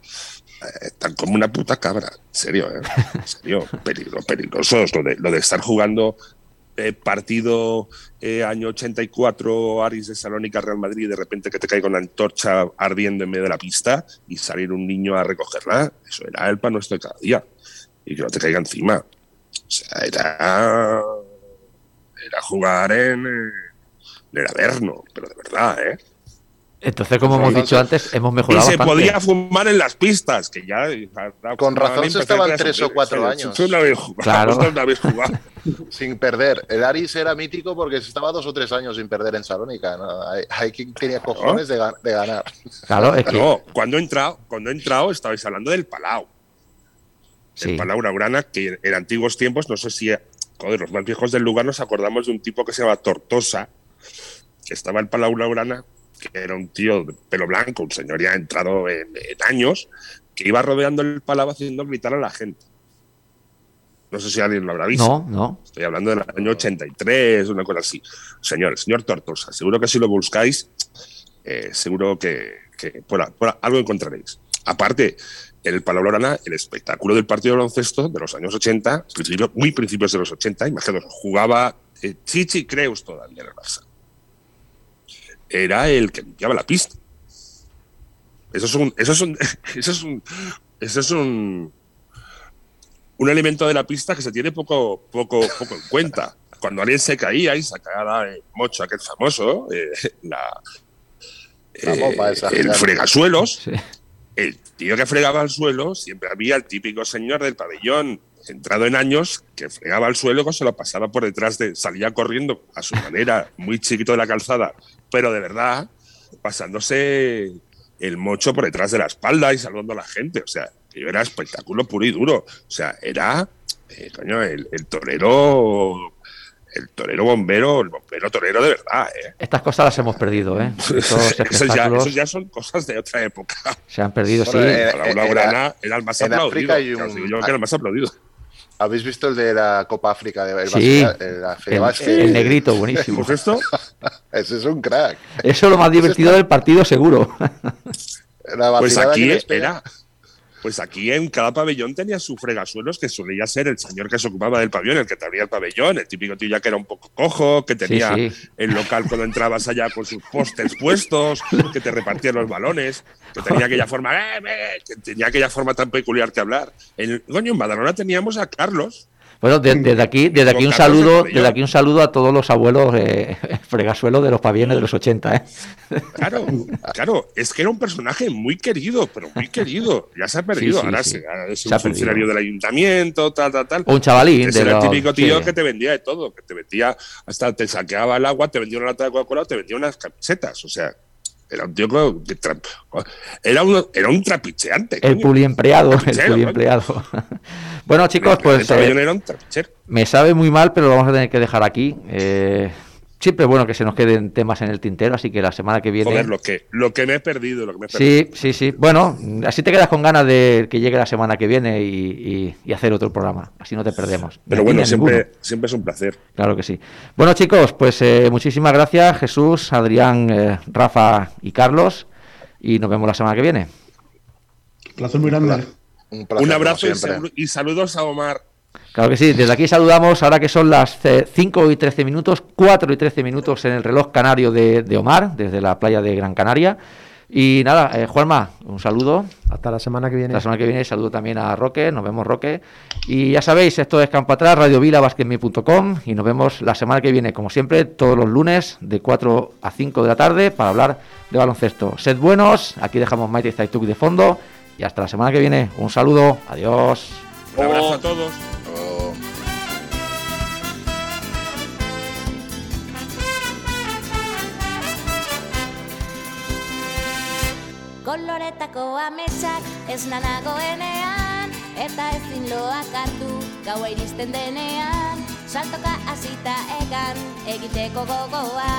Están como una puta cabra. En serio, ¿eh? En serio. Peligro, peligrosos. Lo de, lo de estar jugando eh, partido eh, año 84, Aris de Salónica, Real Madrid, y de repente que te caiga una antorcha ardiendo en medio de la pista y salir un niño a recogerla. Eso era el pan nuestro de cada día. Y que no te caiga encima. O sea, era. Era jugar en. en el Averno, pero de verdad, ¿eh? Entonces, como hemos dicho antes, hemos Y mejorado se bastante. podía fumar en las pistas, que ya. Con razón se estaban tres o cuatro años. No habéis jugado. Claro. no habéis jugado. Sin perder. El Aris era mítico porque se estaba dos o tres años sin perder en Salónica. ¿no? Hay, hay quien tenía cojones de, ga- de ganar. Claro, es que. No, cuando he entrado, cuando he entrado estabais hablando del Palau. Sí. El Palau Urana, que en antiguos tiempos, no sé si joder, los más viejos del lugar nos acordamos de un tipo que se llama Tortosa, que estaba en Palau Laurana, que era un tío de pelo blanco, un señor ya entrado en, en años, que iba rodeando el palau haciendo gritar a la gente. No sé si alguien lo habrá visto. No, no. Estoy hablando del año 83, una cosa así. Señor, señor Tortosa, seguro que si lo buscáis, eh, seguro que, que por, algo encontraréis. Aparte, el Palau Blaugrana, el espectáculo del partido de baloncesto de los años 80, principio- muy principios de los 80, imaginaos, jugaba eh, Chichi Creus todavía en el Barça. Era el que limpiaba la pista. Eso es un, eso es un, eso es un, eso es un, un elemento de la pista que se tiene poco, poco, poco en cuenta. Cuando alguien se caía y sacaba el mocho aquel famoso, eh, la, La eh, mopa esa el fregasuelos, Sí. el tío que fregaba el suelo, siempre había el típico señor del pabellón entrado en años que fregaba el suelo, que se lo pasaba por detrás de, salía corriendo a su manera, muy chiquito de la calzada, pero de verdad, pasándose el mocho por detrás de la espalda y saludando a la gente. O sea, que era espectáculo puro y duro. O sea, era, eh, coño, el, el torero, el torero bombero, el bombero torero de verdad, ¿eh? Estas cosas las hemos perdido, ¿eh? Estos Esos ya, esos ya son cosas de otra época. se han perdido, sí. Eh, Para una era- grana era el más aplaudido. Un- yo que era el más aplaudido. ¿Habéis visto el de la Copa África de el Sí. Basque- el, la Feria El, Basque? el negrito, buenísimo. Pues esto, Ese es un crack. Eso es lo más divertido del partido, seguro. La pues vacilada aquí que les pega. era. Pues aquí en cada pabellón tenía su fregasuelos que solía ser el señor que se ocupaba del pabellón, el que te abría el pabellón, el típico tío ya que era un poco cojo, que tenía Sí, sí. el local cuando entrabas allá con sus postes puestos, que te repartía los balones, que tenía aquella forma, "Eh, eh", que tenía aquella forma tan peculiar que hablar. En, coño, en Badalona teníamos a Carlos, Bueno, de- desde aquí, desde aquí un saludo, desde aquí un saludo a todos los abuelos eh, fregasuelos de los pabellones de los 80, ¿eh? Claro, claro, es que era un personaje muy querido, pero muy querido. Ya se ha perdido, Sí, sí, ahora sí. se- ahora es Se un ha perdido. funcionario del ayuntamiento, tal, tal, tal. O un chavalín de era el típico tío sí. que te vendía de todo, que te vendía, hasta te saqueaba el agua, te vendía una lata de Coca-Cola, te vendía unas camisetas. O sea, era un tío que, era, un, era un trapicheante. El puliempleado, el puliempleado. bueno, chicos, pues eh, era un trapichero. me sabe muy mal, pero lo vamos a tener que dejar aquí. Eh, siempre es bueno que se nos queden temas en el tintero, así que la semana que viene. Joder, lo que, lo que me he perdido, lo que me he perdido. Sí, sí, sí. Bueno, así te quedas con ganas de que llegue la semana que viene y, y- y hacer otro programa. Así no te perdemos. Pero bueno, ninguno. siempre, siempre es un placer. Claro que sí. Bueno, chicos, pues eh, muchísimas gracias, Jesús, Adrián, eh, Rafa y Carlos. Y nos vemos la semana que viene. Placer muy grande. Un, placer, Un abrazo y saludos a Omar. Claro que sí, desde aquí saludamos, ahora que son las eh, 5 y 13 minutos, 4 y 13 minutos en el reloj canario de, de Omar, desde la playa de Gran Canaria. Y nada, eh, Juanma, un saludo. Hasta la semana que viene. La semana que viene saludo también a Roque, nos vemos Roque. Y ya sabéis, esto es Campo Atrás, radiovilavasquetme.com y nos vemos la semana que viene, como siempre, todos los lunes de 4 a 5 de la tarde para hablar de baloncesto. Sed buenos, aquí dejamos Mighty Zaituk de fondo y hasta la semana que viene. Un saludo, adiós. Un abrazo a todos. Koloretako ametsak ez nanagoenean Eta ezin loak hartu gaua iristen denean. Saltoka hasita egan egiteko gogoa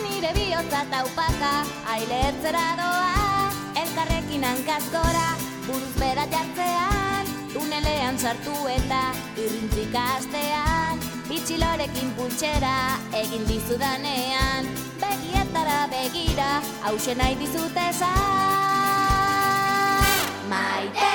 Nire bihotza taupaka ailetzera doa. Elkarrekin hankaz gora buruz bera jartzean Tunelean sartu eta irrintzika astean Bitxilorekin pultsera egin dizudanean. Begietara begira hause nahi dizute esan Maite